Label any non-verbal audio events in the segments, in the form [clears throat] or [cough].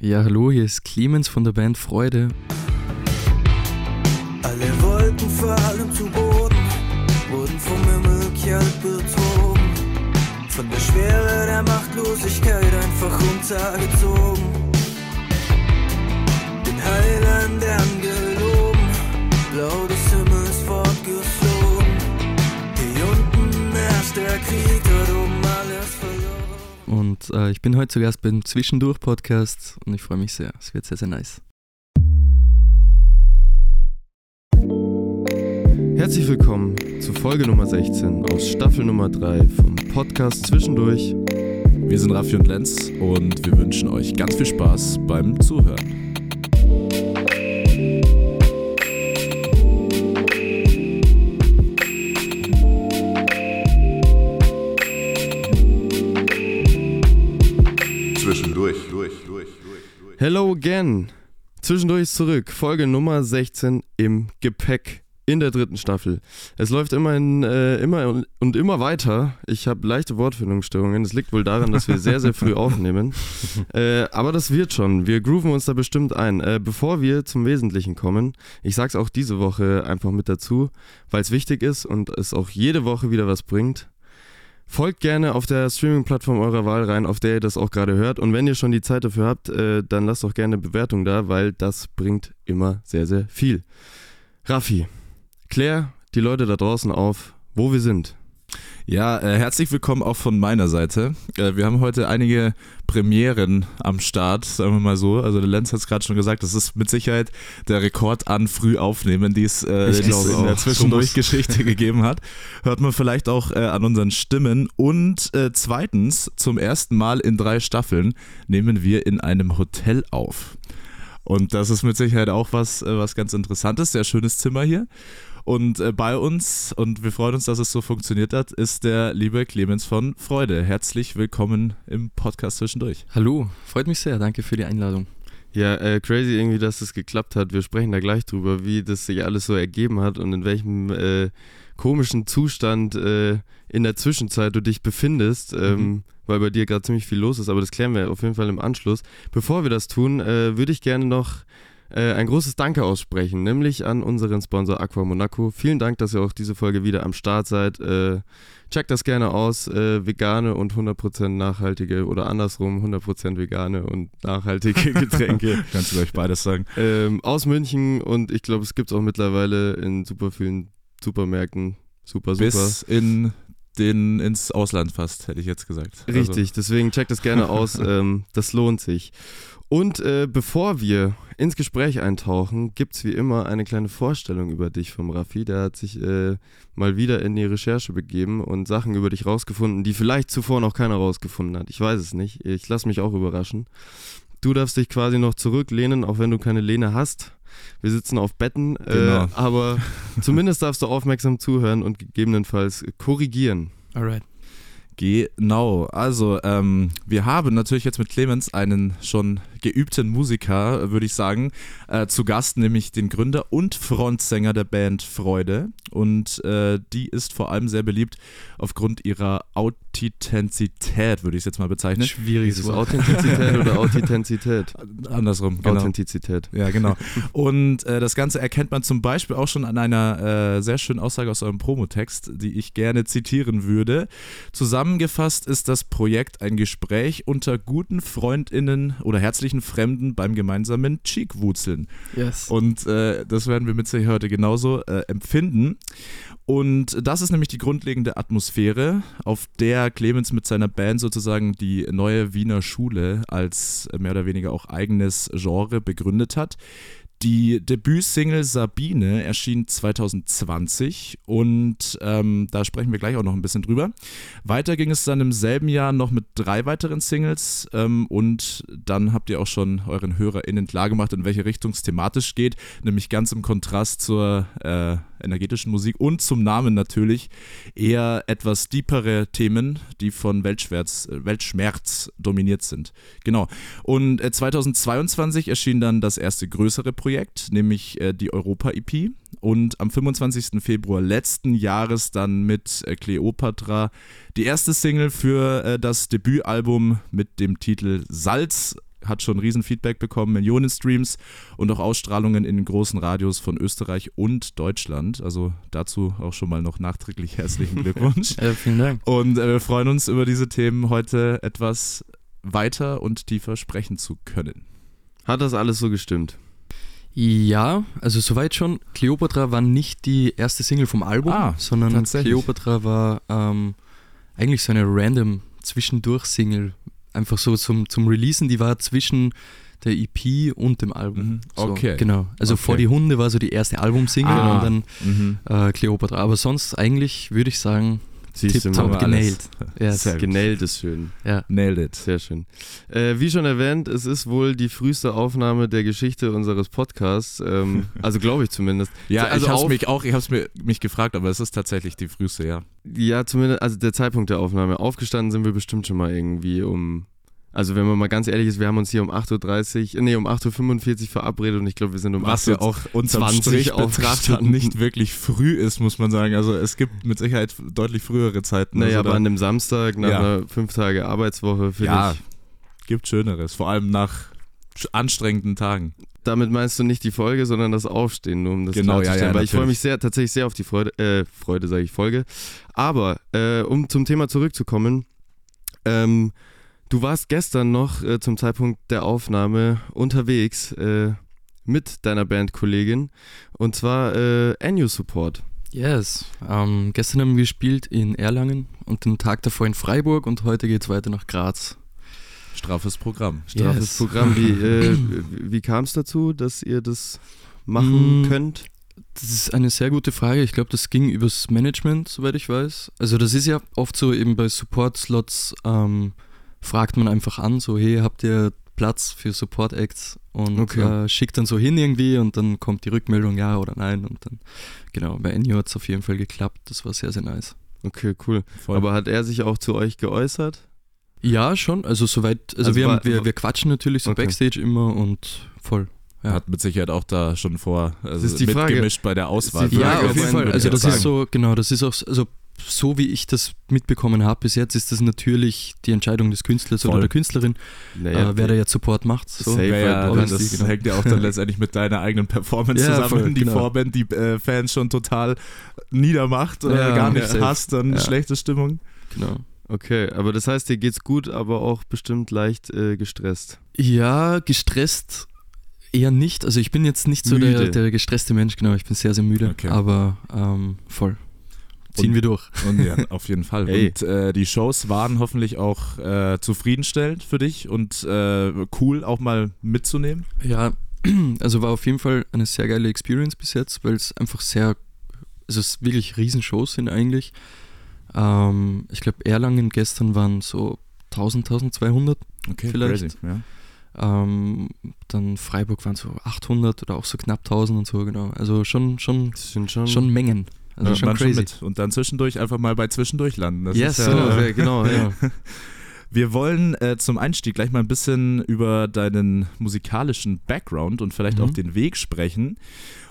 Ja, hallo, hier ist Clemens von der Band Freude. Alle Wolken fallen zu Boden, wurden vom Himmel kalt bezogen. Von der Schwere der Machtlosigkeit einfach runtergezogen. Den Heiland angelogen, blau des Himmels fortgeflogen. Hier unten herrscht der Krieg, Und äh, ich bin heute zu Gast beim Zwischendurch-Podcast und ich freue mich sehr. Es wird sehr, sehr nice. Herzlich willkommen zu Folge Nummer 16 aus Staffel Nummer 3 vom Podcast Zwischendurch. Wir sind Raffi und Lenz und wir wünschen euch ganz viel Spaß beim Zuhören. Hello again. Zwischendurch zurück. Folge Nummer 16 im Gepäck in der dritten Staffel. Es läuft immerhin äh, immer und, immer weiter. Ich habe leichte Wortfindungsstörungen. Das liegt wohl daran, dass wir sehr, sehr früh aufnehmen. [laughs] Äh, aber das wird schon. Wir grooven uns da bestimmt ein. Äh, bevor wir zum Wesentlichen kommen, ich sage es auch diese Woche einfach mit dazu, weil es wichtig ist und es auch jede Woche wieder was bringt. Folgt gerne auf der Streaming-Plattform eurer Wahl rein, auf der ihr das auch gerade hört. Und wenn ihr schon die Zeit dafür habt, äh, dann lasst doch gerne Bewertung da, weil das bringt immer sehr, sehr viel. Raffi, klär die Leute da draußen auf, wo wir sind. Ja, äh, herzlich willkommen auch von meiner Seite. Äh, wir haben heute einige Premieren am Start, sagen wir mal so. Also der Lenz hat es gerade schon gesagt, das ist mit Sicherheit der Rekord an Frühaufnehmen, die es äh, in der auch. Zwischendurch-Geschichte [laughs] gegeben hat. Hört man vielleicht auch äh, an unseren Stimmen. Und äh, zweitens, zum ersten Mal in drei Staffeln nehmen wir in einem Hotel auf. Und das ist mit Sicherheit auch was, äh, was ganz Interessantes. Sehr schönes Zimmer hier. Und äh, bei uns, und wir freuen uns, dass es so funktioniert hat, ist der liebe Clemens von Freude. Herzlich willkommen im Podcast zwischendurch. Hallo, freut mich sehr. Danke für die Einladung. Ja, äh, crazy irgendwie, dass das geklappt hat. Wir sprechen da gleich drüber, wie das sich alles so ergeben hat und in welchem äh, komischen Zustand äh, in der Zwischenzeit du dich befindest, ähm, weil bei dir gerade ziemlich viel los ist. Aber das klären wir auf jeden Fall im Anschluss. Bevor wir das tun, äh, würde ich gerne noch äh, ein großes Danke aussprechen, nämlich an unseren Sponsor Aqua Monaco. Vielen Dank, dass ihr auch diese Folge wieder am Start seid. Äh, checkt das gerne aus. Äh, vegane und 100% nachhaltige oder andersrum 100% vegane und nachhaltige [laughs] Getränke Kannst du gleich beides sagen? ähm, aus München und ich glaube, es gibt es auch mittlerweile in super vielen Supermärkten. Super, super. Bis in den, ins Ausland fast, hätte ich jetzt gesagt. Also, Richtig, deswegen checkt das gerne [laughs] aus. ähm, das lohnt sich. Und äh, bevor wir ins Gespräch eintauchen, gibt es wie immer eine kleine Vorstellung über dich vom Raffi. Der hat sich äh, mal wieder in die Recherche begeben und Sachen über dich rausgefunden, die vielleicht zuvor noch keiner rausgefunden hat. Ich weiß es nicht. Ich lasse mich auch überraschen. Du darfst dich quasi noch zurücklehnen, auch wenn du keine Lehne hast. Wir sitzen auf Betten, Genau. äh, aber [laughs] zumindest darfst du aufmerksam zuhören und gegebenenfalls korrigieren. Alright. Genau, also ähm, wir haben natürlich jetzt mit Clemens einen schon geübten Musiker, würde ich sagen, äh, zu Gast, nämlich den Gründer und Frontsänger der Band Freude. Und äh, die ist vor allem sehr beliebt aufgrund ihrer Authentizität, würde ich es jetzt mal bezeichnen. Schwieriges Wort. Authentizität oder [laughs] Authentizität? Andersrum, genau. Authentizität. Ja, genau. Und äh, das Ganze erkennt man zum Beispiel auch schon an einer äh, sehr schönen Aussage aus eurem Promotext, die ich gerne zitieren würde. Zusammengefasst ist das Projekt ein Gespräch unter guten FreundInnen oder herzlichen Fremden beim gemeinsamen Cheekwurzeln. Yes. Und äh, das werden wir mit Sicherheit heute genauso äh, empfinden. Und das ist nämlich die grundlegende Atmosphäre, auf der Clemens mit seiner Band sozusagen die neue Wiener Schule als äh, mehr oder weniger auch eigenes Genre begründet hat. Die Debütsingle Sabine erschien 2020 und ähm, da sprechen wir gleich auch noch ein bisschen drüber. Weiter ging es dann im selben Jahr noch mit drei weiteren Singles ähm, und dann habt ihr auch schon euren HörerInnen klargemacht, in welche Richtung es thematisch geht, nämlich ganz im Kontrast zur äh, energetischen Musik und zum Namen natürlich eher etwas deepere Themen, die von Weltschmerz, äh, Weltschmerz dominiert sind. Genau. Und äh, 2022 erschien dann das erste größere Projekt, nämlich äh, die Europa-EP. Und am 25. Februar letzten Jahres dann mit äh, Cleopatra die erste Single für äh, das Debütalbum mit dem Titel Salz hat schon Riesenfeedback bekommen, Millionen Streams und auch Ausstrahlungen in den großen Radios von Österreich und Deutschland. Also dazu auch schon mal noch nachträglich herzlichen [laughs] Glückwunsch. Ja, vielen Dank. Und äh, wir freuen uns über diese Themen heute etwas weiter und tiefer sprechen zu können. Hat das alles so gestimmt? Ja, also soweit schon. Cleopatra war nicht die erste Single vom Album, Ah, sondern. Cleopatra war ähm, eigentlich so eine random Zwischendurch-Single. Einfach so zum, zum Releasen, die war zwischen der EP und dem Album. Mhm, So, okay. Genau. Also Okay. vor die Hunde war so die erste Albumsingle Ah. und dann Mhm. äh, Cleopatra. Aber sonst eigentlich würde ich sagen, Siehst du tipptopp mal. genailt. [laughs] Ja, Sehr. Genäht ist schön. ja. Nailed it. Sehr schön. Äh, wie schon erwähnt, es ist wohl die früheste Aufnahme der Geschichte unseres Podcasts. Ähm, [laughs] also glaube ich zumindest. Ja, also ich habe mich auch, ich habe es mir mich gefragt, aber es ist tatsächlich die früheste, ja. Ja, zumindest, also der Zeitpunkt der Aufnahme. Aufgestanden sind wir bestimmt schon mal irgendwie um. Also wenn man mal ganz ehrlich ist, wir haben uns hier um 8.30 Uhr, nee, um 8.45 Uhr verabredet und ich glaube, wir sind um Was 8 ja auch unterm 20 Strich betrachtet nicht wirklich früh ist, muss man sagen. Also es gibt mit Sicherheit deutlich frühere Zeiten. Naja, also aber an einem Samstag nach Ja. einer fünf Tage Arbeitswoche finde Ja. ich. gibt Schöneres, vor allem nach anstrengenden Tagen. Damit meinst du nicht die Folge, sondern das Aufstehen, nur um das Genau, ja, klarzustellen. ja, Weil ich freue mich sehr, tatsächlich sehr auf die Freude, äh, Freude sage ich, Folge. Aber äh, um zum Thema zurückzukommen, ähm, du warst gestern noch äh, zum Zeitpunkt der Aufnahme unterwegs äh, mit deiner Bandkollegin und zwar äh, Annual Support. Yes. Ähm, gestern haben wir gespielt in Erlangen und den Tag davor in Freiburg und heute geht es weiter nach Graz. Straffes Programm. Straffes Yes. Programm. Wie, äh, wie kam es dazu, dass ihr das machen Mm. könnt? Das ist eine sehr gute Frage. Ich glaube, das ging übers Management, soweit ich weiß. Also das ist ja oft so eben bei Support-Slots, ähm, fragt man einfach an, so hey, habt ihr Platz für Support-Acts? Und Okay. äh, schickt dann so hin irgendwie und dann kommt die Rückmeldung ja oder nein und dann, genau, bei Ennio hat es auf jeden Fall geklappt. Das war sehr, sehr nice. Okay, cool. Voll. Aber hat er sich auch zu euch geäußert? Ja, schon. Also soweit, also, Also wir, war- haben, wir, wir quatschen natürlich so Okay. Backstage immer und voll. Ja. Hat mit Sicherheit auch da schon vor also ist die Frage. mitgemischt bei der Auswahl. die Ja, Frage, auf jeden Fall. Also das sagen. ist so, genau, das ist auch, also so wie ich das mitbekommen habe bis jetzt, ist das natürlich die Entscheidung des Künstlers Voll. oder der Künstlerin, Naja, äh, wer da jetzt Support macht. So. Safe. Ja, ja, Obviously, das genau. hängt ja auch dann letztendlich mit deiner eigenen Performance Ja, zusammen. voll, die genau. Vorband, die äh, Fans schon total niedermacht oder Ja, gar nicht safe. hasst, dann Ja. schlechte Stimmung. Genau. Okay, aber das heißt, dir geht's gut, aber auch bestimmt leicht äh, gestresst. Ja, gestresst eher nicht. Also ich bin jetzt nicht so der, der gestresste Mensch, genau, ich bin sehr, sehr müde, Okay. aber ähm, voll. Ziehen Und- wir durch. Und ja, auf jeden Fall. [laughs] Ey. Und äh, die Shows waren hoffentlich auch äh, zufriedenstellend für dich und äh, cool auch mal mitzunehmen. Ja, [clears throat] also war auf jeden Fall eine sehr geile Experience bis jetzt, weil es einfach sehr, also es wirklich Riesenshows sind eigentlich. Ähm, ich glaube, Erlangen gestern waren so 1000, 1200. Okay, Vielleicht. crazy. Ja. Ähm, dann Freiburg waren so 800 oder auch so knapp 1000 und so, genau. Also schon, schon, Das sind schon. schon Mengen. Also Ja, schon crazy. mit. Und dann zwischendurch einfach mal bei Zwischendurch landen. Das Yes, ja, genau, äh, sehr, genau, ja. [laughs] Wir wollen äh, zum Einstieg gleich mal ein bisschen über deinen musikalischen Background und vielleicht Mhm. auch den Weg sprechen.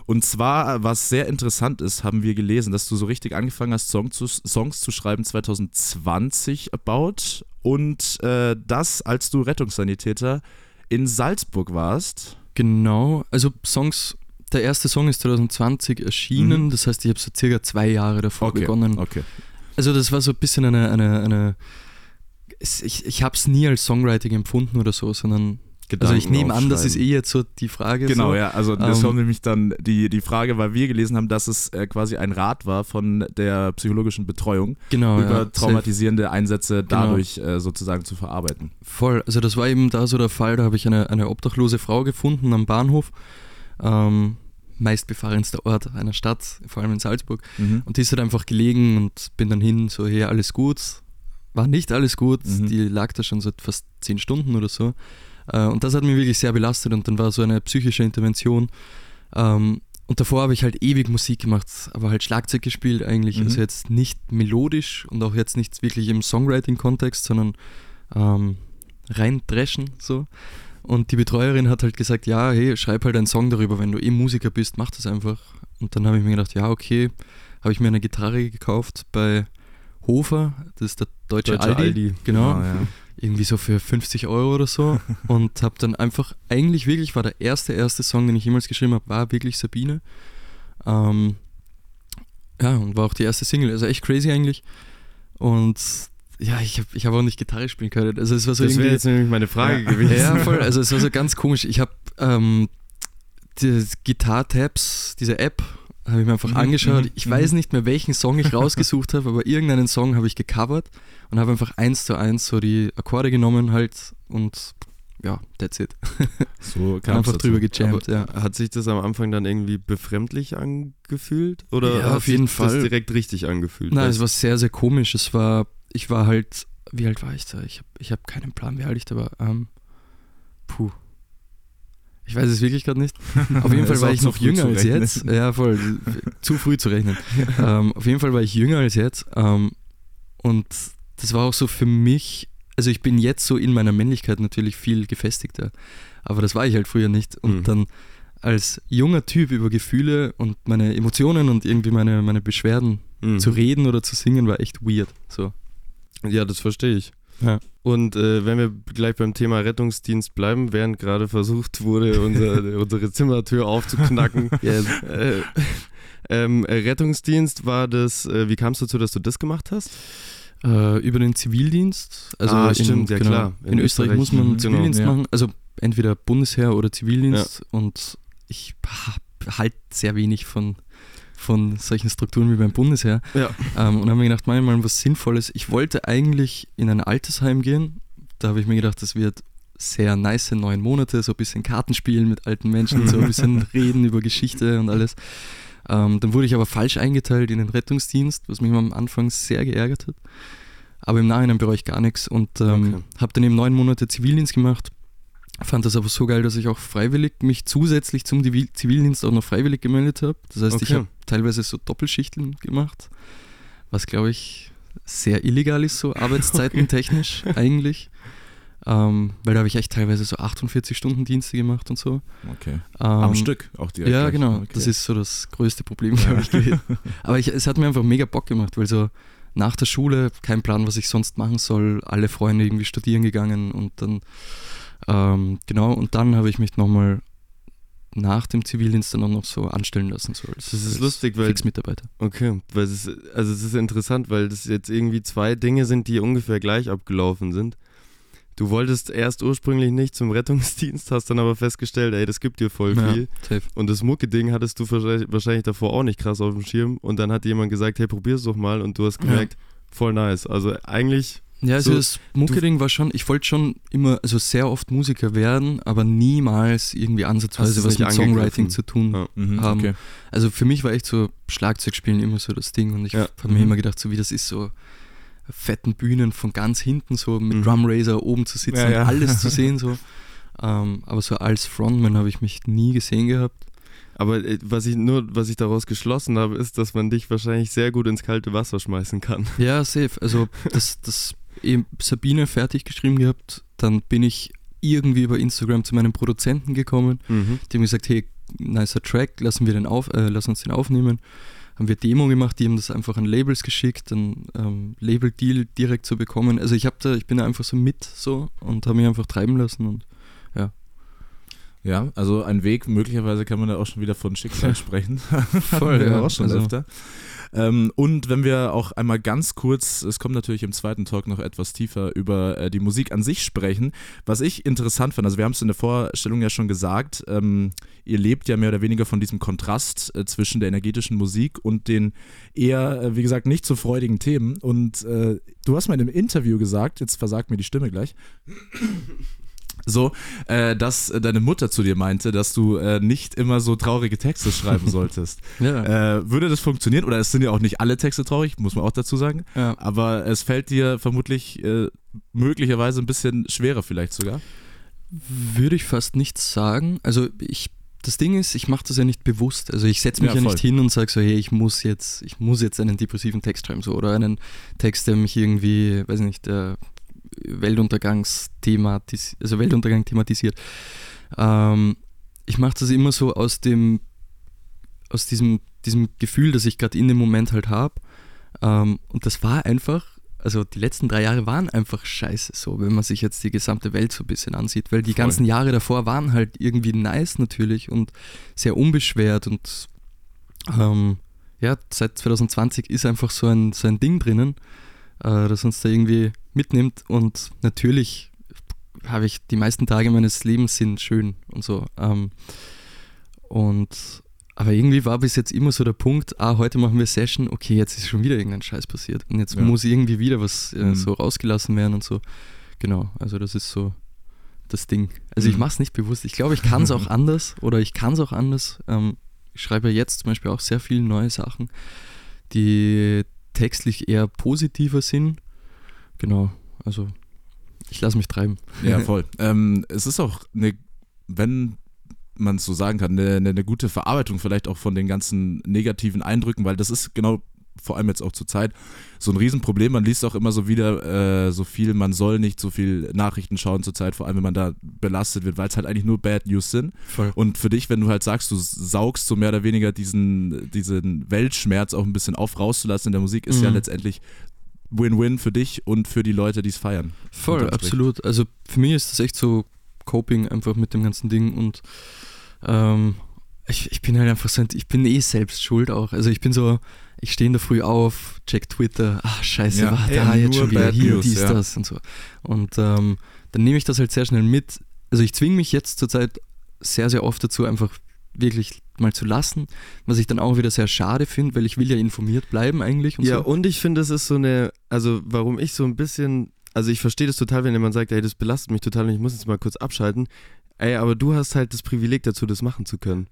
Und zwar, was sehr interessant ist, haben wir gelesen, dass du so richtig angefangen hast, Song zu, Songs zu schreiben 2020 about. Und äh, das, als du Rettungssanitäter in Salzburg warst. Genau, also Songs, der erste Song ist 2020 erschienen, Mhm. das heißt, ich habe so circa zwei Jahre davor begonnen. okay. Also das war so ein bisschen eine, eine, eine ich, ich habe es nie als Songwriting empfunden oder so, sondern also ich nehme an, das ist eh jetzt so die Frage. Genau, so. ja. Also das Ähm, kommt nämlich dann die, die Frage, weil wir gelesen haben, dass es äh, quasi ein Rat war von der psychologischen Betreuung, genau, über ja, safe. traumatisierende Einsätze dadurch äh, sozusagen zu verarbeiten. Voll, also das war eben da so der Fall, da habe ich eine, eine obdachlose Frau gefunden am Bahnhof, ähm, meistbefahrenster Ort einer Stadt, vor allem in Salzburg. Mhm. Und die ist halt einfach gelegen und bin dann hin, so, hey, alles gut. War nicht alles gut, Mhm. die lag da schon seit fast zehn Stunden oder so. Äh, Und das hat mich wirklich sehr belastet und dann war so eine psychische Intervention. Ähm, Und davor habe ich halt ewig Musik gemacht, aber halt Schlagzeug gespielt eigentlich. Mhm. Also jetzt nicht melodisch und auch jetzt nicht wirklich im Songwriting-Kontext, sondern ähm, rein dreschen so. Und die Betreuerin hat halt gesagt, ja, hey, schreib halt einen Song darüber, wenn du eh Musiker bist, mach das einfach. Und dann habe ich mir gedacht, ja, okay, habe ich mir eine Gitarre gekauft bei Hofer, das ist der deutsche, Deutsche Aldi. Aldi. Genau. Ah, ja. irgendwie so für 50 Euro oder so [laughs] und habe dann einfach, eigentlich wirklich war der erste, erste Song, den ich jemals geschrieben habe, war wirklich Sabine. Ähm, ja, und war auch die erste Single, also echt crazy eigentlich. Und ja, ich habe ich hab auch nicht Gitarre spielen können. Also es war so Das wäre jetzt nämlich meine Frage ja, gewesen. Ja, voll. Also es war so [laughs] ganz komisch. Ich habe ähm, die Gitar-Tabs, diese App, habe ich mir einfach Mhm, angeschaut. mhm, Ich mhm. weiß nicht mehr, welchen Song ich [laughs] rausgesucht habe, aber irgendeinen Song habe ich gecovert und habe einfach eins zu eins so die Akkorde genommen halt und ja, that's it. [laughs] So Kann einfach drüber gejammt, ja. Hat sich das am Anfang dann irgendwie befremdlich angefühlt? Oder Ja, hat auf jeden sich das Fall. direkt richtig angefühlt? Nein, Weißt es war sehr, sehr komisch. Es war, ich war halt, wie alt war ich da? Ich habe ich hab keinen Plan, wie alt ich da war. Ähm, puh. Ich weiß es wirklich gerade nicht. [laughs] Auf jeden Fall war ich noch jünger als jetzt. Ja, voll. zu früh zu rechnen. [laughs] ähm, auf jeden Fall war ich jünger als jetzt. Ähm, und das war auch so für mich, also ich bin jetzt so in meiner Männlichkeit natürlich viel gefestigter. Aber das war ich halt früher nicht. Und Mhm. dann als junger Typ über Gefühle und meine Emotionen und irgendwie meine, meine Beschwerden Mhm. zu reden oder zu singen war echt weird. So. Ja, das verstehe ich. Ja. Und äh, wenn wir gleich beim Thema Rettungsdienst bleiben, während gerade versucht wurde, unser, [laughs] unsere Zimmertür aufzuknacken. [laughs] äh, ähm, äh, Rettungsdienst war das, äh, wie kam es dazu, dass du das gemacht hast? Äh, über den Zivildienst. Also Ah, in, stimmt, ja, genau, klar. In, In Österreich, Österreich, muss man mhm, Zivildienst genau, ja. machen. Also entweder Bundesheer oder Zivildienst. Und ich halt sehr wenig von, von solchen Strukturen wie beim Bundesheer. Ja. Ähm, und habe mir gedacht, mach ich mal was Sinnvolles. Ich wollte eigentlich in ein Altersheim gehen. Da habe ich mir gedacht, das wird sehr nice neun Monate, so ein bisschen Karten spielen mit alten Menschen, so ein [laughs] bisschen reden über Geschichte und alles. Ähm, dann wurde ich aber falsch eingeteilt in den Rettungsdienst, was mich am Anfang sehr geärgert hat. Aber im Nachhinein bereue ich gar nichts und ähm, Okay. habe dann eben neun Monate Zivildienst gemacht. Fand das aber so geil, dass ich auch freiwillig mich zusätzlich zum Zivildienst auch noch freiwillig gemeldet habe. Das heißt, ich Okay. habe teilweise so Doppelschichten gemacht, was glaube ich sehr illegal ist, so arbeitszeitentechnisch [laughs] eigentlich. Ähm, weil da habe ich echt teilweise so 48 Stunden Dienste gemacht und so. Okay. Ähm, Am Stück auch direkt. ja, gleich. genau. Okay. Das ist so das größte Problem, glaube ich, gewesen. [laughs] Aber ich, es hat mir einfach mega Bock gemacht, weil so nach der Schule kein Plan, was ich sonst machen soll. Alle Freunde irgendwie studieren gegangen und dann, ähm, genau, und dann habe ich mich nochmal nach dem Zivildienst dann auch noch so anstellen lassen. So als, Das ist lustig, weil- Fixmitarbeiter. Okay, weil es ist, also es ist interessant, weil das jetzt irgendwie zwei Dinge sind, die ungefähr gleich abgelaufen sind. Du wolltest erst ursprünglich nicht zum Rettungsdienst, hast dann aber festgestellt, ey, das gibt dir voll Ja, viel. safe. Und das Mucke-Ding hattest du wahrscheinlich, davor auch nicht krass auf dem Schirm. Und dann hat jemand gesagt, hey, probier's doch mal. Und du hast Ja. gemerkt, voll nice. Also eigentlich, Ja, also So, das Mucke-Ding war schon, ich wollte schon immer, also sehr oft Musiker werden, aber niemals irgendwie ansatzweise du's was mit Songwriting zu tun Ja. Mhm, haben. okay. Also für mich war echt so Schlagzeugspielen immer so das Ding und ich Ja. habe mir Mhm. immer gedacht, so wie das ist, so fetten Bühnen von ganz hinten so mit Mhm. Drum Racer oben zu sitzen Ja, ja. und alles zu [laughs] sehen so. Ähm, aber so als Frontman habe ich mich nie gesehen gehabt. aber äh, was ich nur, was ich daraus geschlossen habe, ist, dass man dich wahrscheinlich sehr gut ins kalte Wasser schmeißen kann. Ja, safe. Also [laughs] das, das Sabine fertig geschrieben gehabt, dann bin ich irgendwie über Instagram zu meinem Produzenten gekommen, Mhm. die haben gesagt, hey, nicer Track, lassen wir den auf, äh, lass uns den aufnehmen. Haben wir Demo gemacht, die haben das einfach an Labels geschickt, ein ähm, Label-Deal direkt zu bekommen. Also ich habe da, ich bin da einfach so mit so und habe mich einfach treiben lassen und Ja, also ein Weg, möglicherweise kann man da auch schon wieder von Schicksal [laughs] sprechen. Voll, [laughs] ja. auch schon Also- öfter. Ähm, und wenn wir auch einmal ganz kurz, es kommt natürlich im zweiten Talk noch etwas tiefer über äh, die Musik an sich sprechen, was ich interessant fand, also wir haben es in der Vorstellung ja schon gesagt, ähm, ihr lebt ja mehr oder weniger von diesem Kontrast äh, zwischen der energetischen Musik und den eher, äh, wie gesagt, nicht so freudigen Themen. Und äh, du hast mal in einem Interview gesagt, jetzt versagt mir die Stimme gleich, so, äh, dass äh, deine Mutter zu dir meinte, dass du äh, nicht immer so traurige Texte schreiben [laughs] solltest. ja, äh, würde das funktionieren? Oder es sind ja auch nicht alle Texte traurig, muss man auch dazu sagen. ja. Aber es fällt dir vermutlich äh, möglicherweise ein bisschen schwerer vielleicht sogar. würde ich fast nicht sagen. Also ich, das Ding ist, ich mache das ja nicht bewusst. Also ich setze mich Ja, ja, nicht hin und sage so, hey, ich muss jetzt, ich muss jetzt einen depressiven Text schreiben so oder einen Text, der mich irgendwie, weiß nicht, der Weltuntergangsthema, also Weltuntergang thematisiert. Ähm, ich mache das immer so aus dem, aus diesem, diesem Gefühl, das ich gerade in dem Moment halt habe. Ähm, und das war einfach also die letzten drei Jahre waren einfach scheiße so, wenn man sich jetzt die gesamte Welt so ein bisschen ansieht, weil die Voll. ganzen Jahre davor waren halt irgendwie nice natürlich und sehr unbeschwert und ähm, ja, seit 2020 ist einfach so ein, so ein Ding drinnen, äh, das uns da irgendwie mitnimmt und natürlich habe ich die meisten Tage meines Lebens sind schön und so. Ähm, und aber irgendwie war bis jetzt immer so der Punkt, ah, heute machen wir Session, okay, jetzt ist schon wieder irgendein Scheiß passiert und jetzt Ja. muss irgendwie wieder was äh, Mhm. so rausgelassen werden und so. Genau, also das ist so das Ding. Also ich Mhm. mache es nicht bewusst. Ich glaube, ich kann es auch [laughs] anders oder ich kann es auch anders. Ähm, ich schreibe ja jetzt zum Beispiel auch sehr viele neue Sachen, die textlich eher positiver sind. Genau, also ich lasse mich treiben. Ja, [laughs] voll. ähm, es ist auch eine, wenn man es so sagen kann, eine, eine, eine gute Verarbeitung vielleicht auch von den ganzen negativen Eindrücken, weil das ist genau vor allem jetzt auch zur Zeit so ein Riesenproblem. Man liest auch immer so wieder äh, so viel, man soll nicht so viel Nachrichten schauen zur Zeit, vor allem wenn man da belastet wird, weil es halt eigentlich nur Bad News sind. Voll. Und für dich, wenn du halt sagst, du saugst so mehr oder weniger diesen, diesen Weltschmerz auch ein bisschen auf rauszulassen in der Musik, ist ja Mhm. letztendlich Win-Win für dich und für die Leute, die es feiern. Voll, absolut. Also für mich ist das echt so Coping einfach mit dem ganzen Ding und ähm, ich, ich bin halt einfach so, ich bin eh selbst schuld auch. Also ich bin so, ich stehe in der Früh auf, check Twitter, ach scheiße, Ja, war da jetzt schon wieder hier, News, dies, ja. das und so. Und ähm, dann nehme ich das halt sehr schnell mit. Also ich zwinge mich jetzt zurzeit sehr, sehr oft dazu, einfach wirklich mal zu lassen, was ich dann auch wieder sehr schade finde, weil ich will ja informiert bleiben eigentlich und ja, so. und ich finde, es ist so eine, also warum ich so ein bisschen, also ich verstehe das total, wenn jemand sagt, ey, das belastet mich total und ich muss jetzt mal kurz abschalten. Ey, aber du hast halt das Privileg dazu, das machen zu können.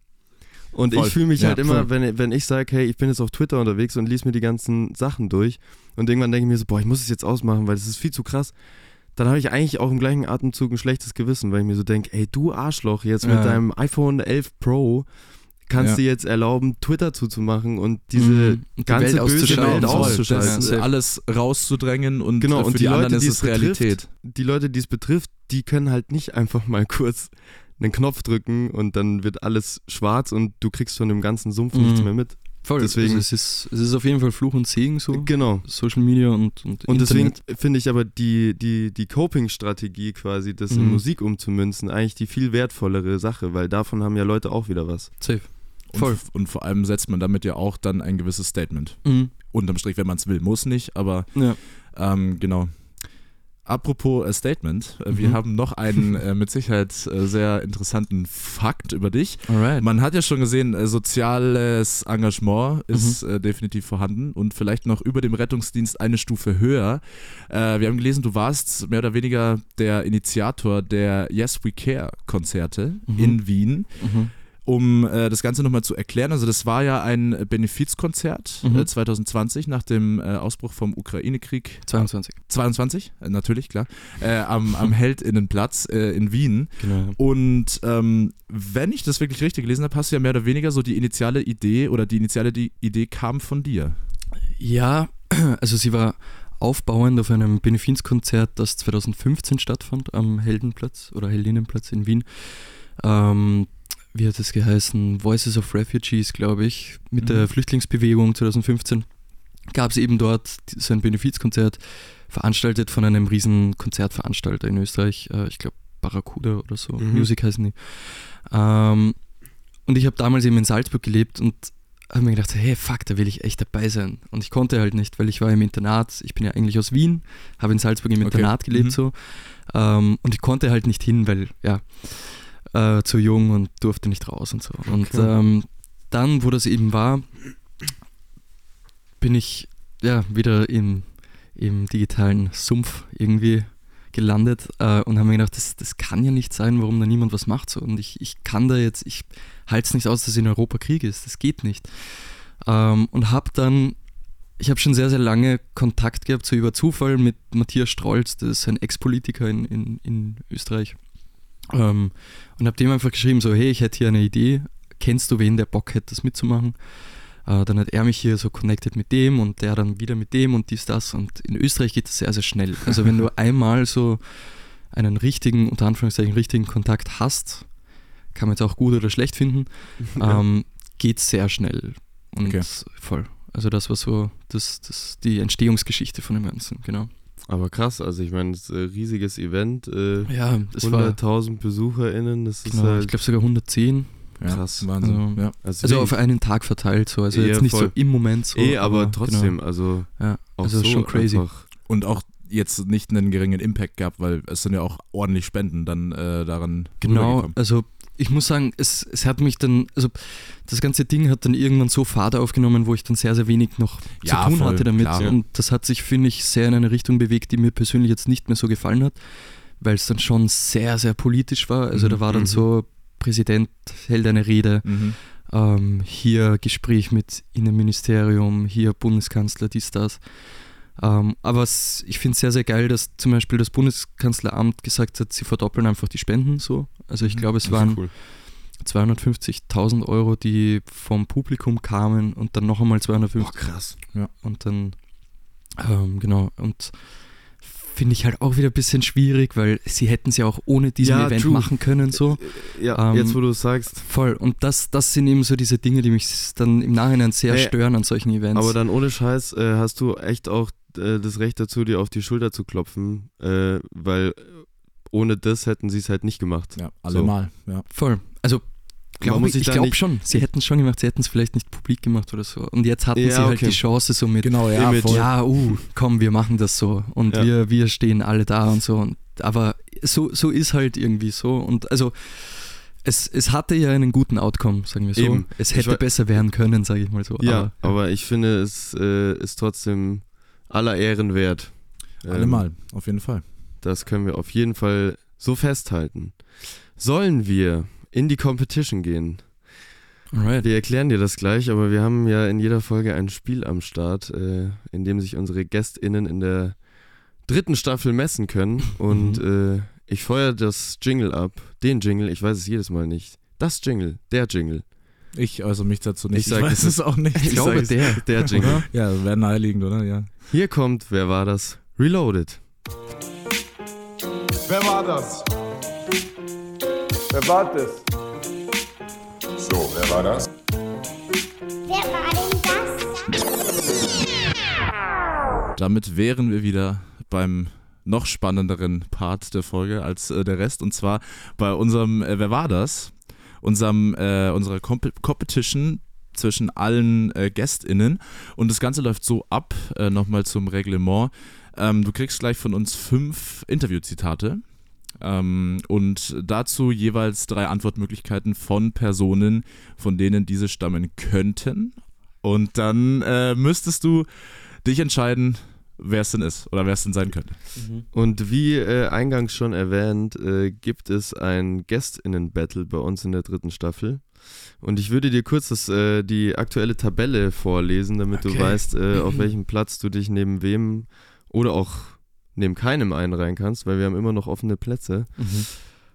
Und Voll. ich fühle mich Ja, halt immer, voll. wenn, wenn ich sage, hey, ich bin jetzt auf Twitter unterwegs und lies mir die ganzen Sachen durch und irgendwann denke ich mir so, boah, ich muss es jetzt ausmachen, weil das ist viel zu krass. Dann habe ich eigentlich auch im gleichen Atemzug ein schlechtes Gewissen, weil ich mir so denke, ey, du Arschloch, jetzt mit Ja. deinem iPhone 11 Pro kannst Ja. du jetzt erlauben, Twitter zuzumachen und diese Mhm. Und die ganze Welt böse auszuschalten. Welt auszuschalten. Das, alles rauszudrängen und Genau, für und die, die anderen Leute, ist die es betrifft, Realität. die Leute, die es betrifft, die können halt nicht einfach mal kurz einen Knopf drücken und dann wird alles schwarz und du kriegst von dem ganzen Sumpf nichts Mhm. mehr mit. Voll, deswegen- also es, ist, es ist auf jeden Fall Fluch und Segen so. Genau. Social Media und, und, Und deswegen finde ich aber die, die, die Coping-Strategie quasi, das in Mhm. Musik umzumünzen, eigentlich die viel wertvollere Sache, weil davon haben ja Leute auch wieder was. Safe. Und, Voll. und vor allem setzt man damit ja auch dann ein gewisses Statement. Mhm. Unterm Strich, wenn man es will, muss nicht, aber Ja. ähm, genau. Apropos äh, Statement, äh, wir Mhm. haben noch einen äh, mit Sicherheit äh, sehr interessanten Fakt über dich. Alright. Man hat ja schon gesehen, äh, soziales Engagement ist Mhm. äh, definitiv vorhanden und vielleicht noch über dem Rettungsdienst eine Stufe höher. Wir haben gelesen, du warst mehr oder weniger der Initiator der Yes We Care Konzerte Mhm. in Wien. Um äh, das Ganze nochmal zu erklären, also das war ja ein Benefizkonzert Mhm. äh, 2020 nach dem äh, Ausbruch vom Ukraine-Krieg 22. 22, äh, natürlich, klar, äh, am, am [laughs] Heldinnenplatz äh, in Wien. Genau. Und ähm, wenn ich das wirklich richtig gelesen habe, hast du ja mehr oder weniger so die initiale Idee oder die initiale die Idee kam von dir. Ja, [clears throat] also sie war aufbauend auf einem Benefizkonzert, das 2015 stattfand am Heldenplatz oder Heldinnenplatz in Wien. Ähm, wie hat es geheißen? Voices of Refugees, glaube ich, mit Mhm. der Flüchtlingsbewegung 2015 gab es eben dort so ein Benefizkonzert, veranstaltet von einem riesen Konzertveranstalter in Österreich, äh, ich glaube Barracuda oder so, Mhm. Music heißen die. Ähm, und ich habe damals eben in Salzburg gelebt und habe mir gedacht, hey, fuck, da will ich echt dabei sein. Und ich konnte halt nicht, weil ich war im Internat, ich bin ja eigentlich aus Wien, habe in Salzburg im Okay. Internat gelebt Mhm. so. Ähm, und ich konnte halt nicht hin, weil, ja, äh, zu jung und durfte nicht raus und so. Und Okay. ähm, dann, wo das eben war, bin ich ja wieder im, im digitalen Sumpf irgendwie gelandet äh, und habe mir gedacht, das, das kann ja nicht sein, warum da niemand was macht. So. Und ich, ich kann da jetzt, ich halte es nicht aus, dass in Europa Krieg ist. Das geht nicht. Ähm, und habe dann, ich habe schon sehr, sehr lange Kontakt gehabt, so über Zufall mit Matthias Strolz, das ist ein Ex-Politiker in, in, in Österreich. Ähm, und habe dem einfach geschrieben, so, hey, ich hätte hier eine Idee, kennst du wen, der Bock hätte, das mitzumachen? Äh, dann hat er mich hier so connected mit dem und der dann wieder mit dem und dies, das. Und in Österreich geht das sehr, sehr schnell. Also wenn du [laughs] einmal so einen richtigen, unter Anführungszeichen, richtigen Kontakt hast, kann man jetzt auch gut oder schlecht finden, [laughs] ähm, geht sehr schnell. Und Okay. voll. Also das war so das, das, die Entstehungsgeschichte von dem Ganzen, genau. Aber krass, also ich meine, das ist ein riesiges Event, äh, Ja, das war, 100.000 BesucherInnen, das ist genau, ich halt glaube sogar 110. Ja, Krass. Wahnsinn. Also- ja. Also auf einen Tag verteilt, so. Also Ja, jetzt nicht voll. so im Moment so. Eh, aber trotzdem, Genau. also Ja, auch also so schon crazy. Einfach. Und auch jetzt nicht einen geringen Impact gehabt, weil es sind ja auch ordentlich Spenden dann äh, daran Genau, also ich muss sagen, es, es hat mich dann, also das ganze Ding hat dann irgendwann so Fahrt aufgenommen, wo ich dann sehr, sehr wenig noch Ja, zu tun voll, hatte damit. klar. Und das hat sich, finde ich, sehr in eine Richtung bewegt, die mir persönlich jetzt nicht mehr so gefallen hat, weil es dann schon sehr, sehr politisch war. Also Mhm, da war dann mhm. so, Präsident hält eine Rede, Mhm. ähm, hier Gespräch mit Innenministerium, hier Bundeskanzler, dies, das. Ähm, aber es, ich finde es sehr, sehr geil, dass zum Beispiel das Bundeskanzleramt gesagt hat, sie verdoppeln einfach die Spenden so. Also ich Mhm, glaube, es waren cool. 250.000 Euro, die vom Publikum kamen und dann noch einmal 250 krass. und dann, ähm, genau, und finde ich halt auch wieder ein bisschen schwierig, weil sie hätten es ja auch ohne diesen Ja, Event true. machen können so. Ja, Ähm, jetzt wo du es sagst. Voll. Und das, das sind eben so diese Dinge, die mich dann im Nachhinein sehr Hey, stören an solchen Events. Aber dann ohne Scheiß äh, hast du echt auch äh, das Recht dazu, dir auf die Schulter zu klopfen, äh, weil ohne das hätten sie es halt nicht gemacht. Ja, allemal. Ja. Voll. Also, glaub muss ich, ich glaube schon. Sie hätten es schon gemacht, sie hätten es vielleicht nicht publik gemacht oder so. Und jetzt hatten Ja, sie halt okay. die Chance so mit, Genau, ja, Image. voll. ja, uh, komm, wir machen das so. Und Ja. wir, wir stehen alle da und so. Und, aber so, so ist halt irgendwie so. Und also, es, es hatte ja einen guten Outcome, sagen wir so. Eben. Es hätte wei- besser werden können, sage ich mal so. Ja, aber ich finde, es äh, ist trotzdem aller Ehren wert. Ähm, Allemal, auf jeden Fall. Das können wir auf jeden Fall so festhalten. Sollen wir in die Competition gehen? Alright. Wir erklären dir das gleich, aber wir haben ja in jeder Folge ein Spiel am Start, äh, in dem sich unsere GästInnen in der dritten Staffel messen können. [laughs] Und Mhm. äh, ich feuer das Jingle ab. Den Jingle, ich weiß es jedes Mal nicht. Das Jingle, der Jingle. Ich äußere mich dazu nicht. Ich sag, weiß es auch nicht. Ich glaube, sag's. der. Der Jingle. Ja, wäre naheliegend, oder? Ja. Hier kommt, wer war das? Reloaded. Wer war das? Wer war das? So, wer war das? Wer war denn das? Damit wären wir wieder beim noch spannenderen Part der Folge als äh, der Rest und zwar bei unserem äh, Wer war das? Unserem, äh, unserer Comp Competition zwischen allen äh, GästInnen und das Ganze läuft so ab, äh, nochmal zum Reglement. Ähm, du kriegst gleich von uns fünf Interviewzitate ähm, und dazu jeweils drei Antwortmöglichkeiten von Personen, von denen diese stammen könnten. Und dann äh, müsstest du dich entscheiden, wer es denn ist oder wer es denn sein könnte. Und wie äh, eingangs schon erwähnt, äh, gibt es ein GästInnen-Battle bei uns in der dritten Staffel. Und ich würde dir kurz das, äh, die aktuelle Tabelle vorlesen, damit du Okay. weißt, äh, auf [clears throat] welchem Platz du dich neben wem oder auch neben keinem einreihen kannst, weil wir haben immer noch offene Plätze. Mhm.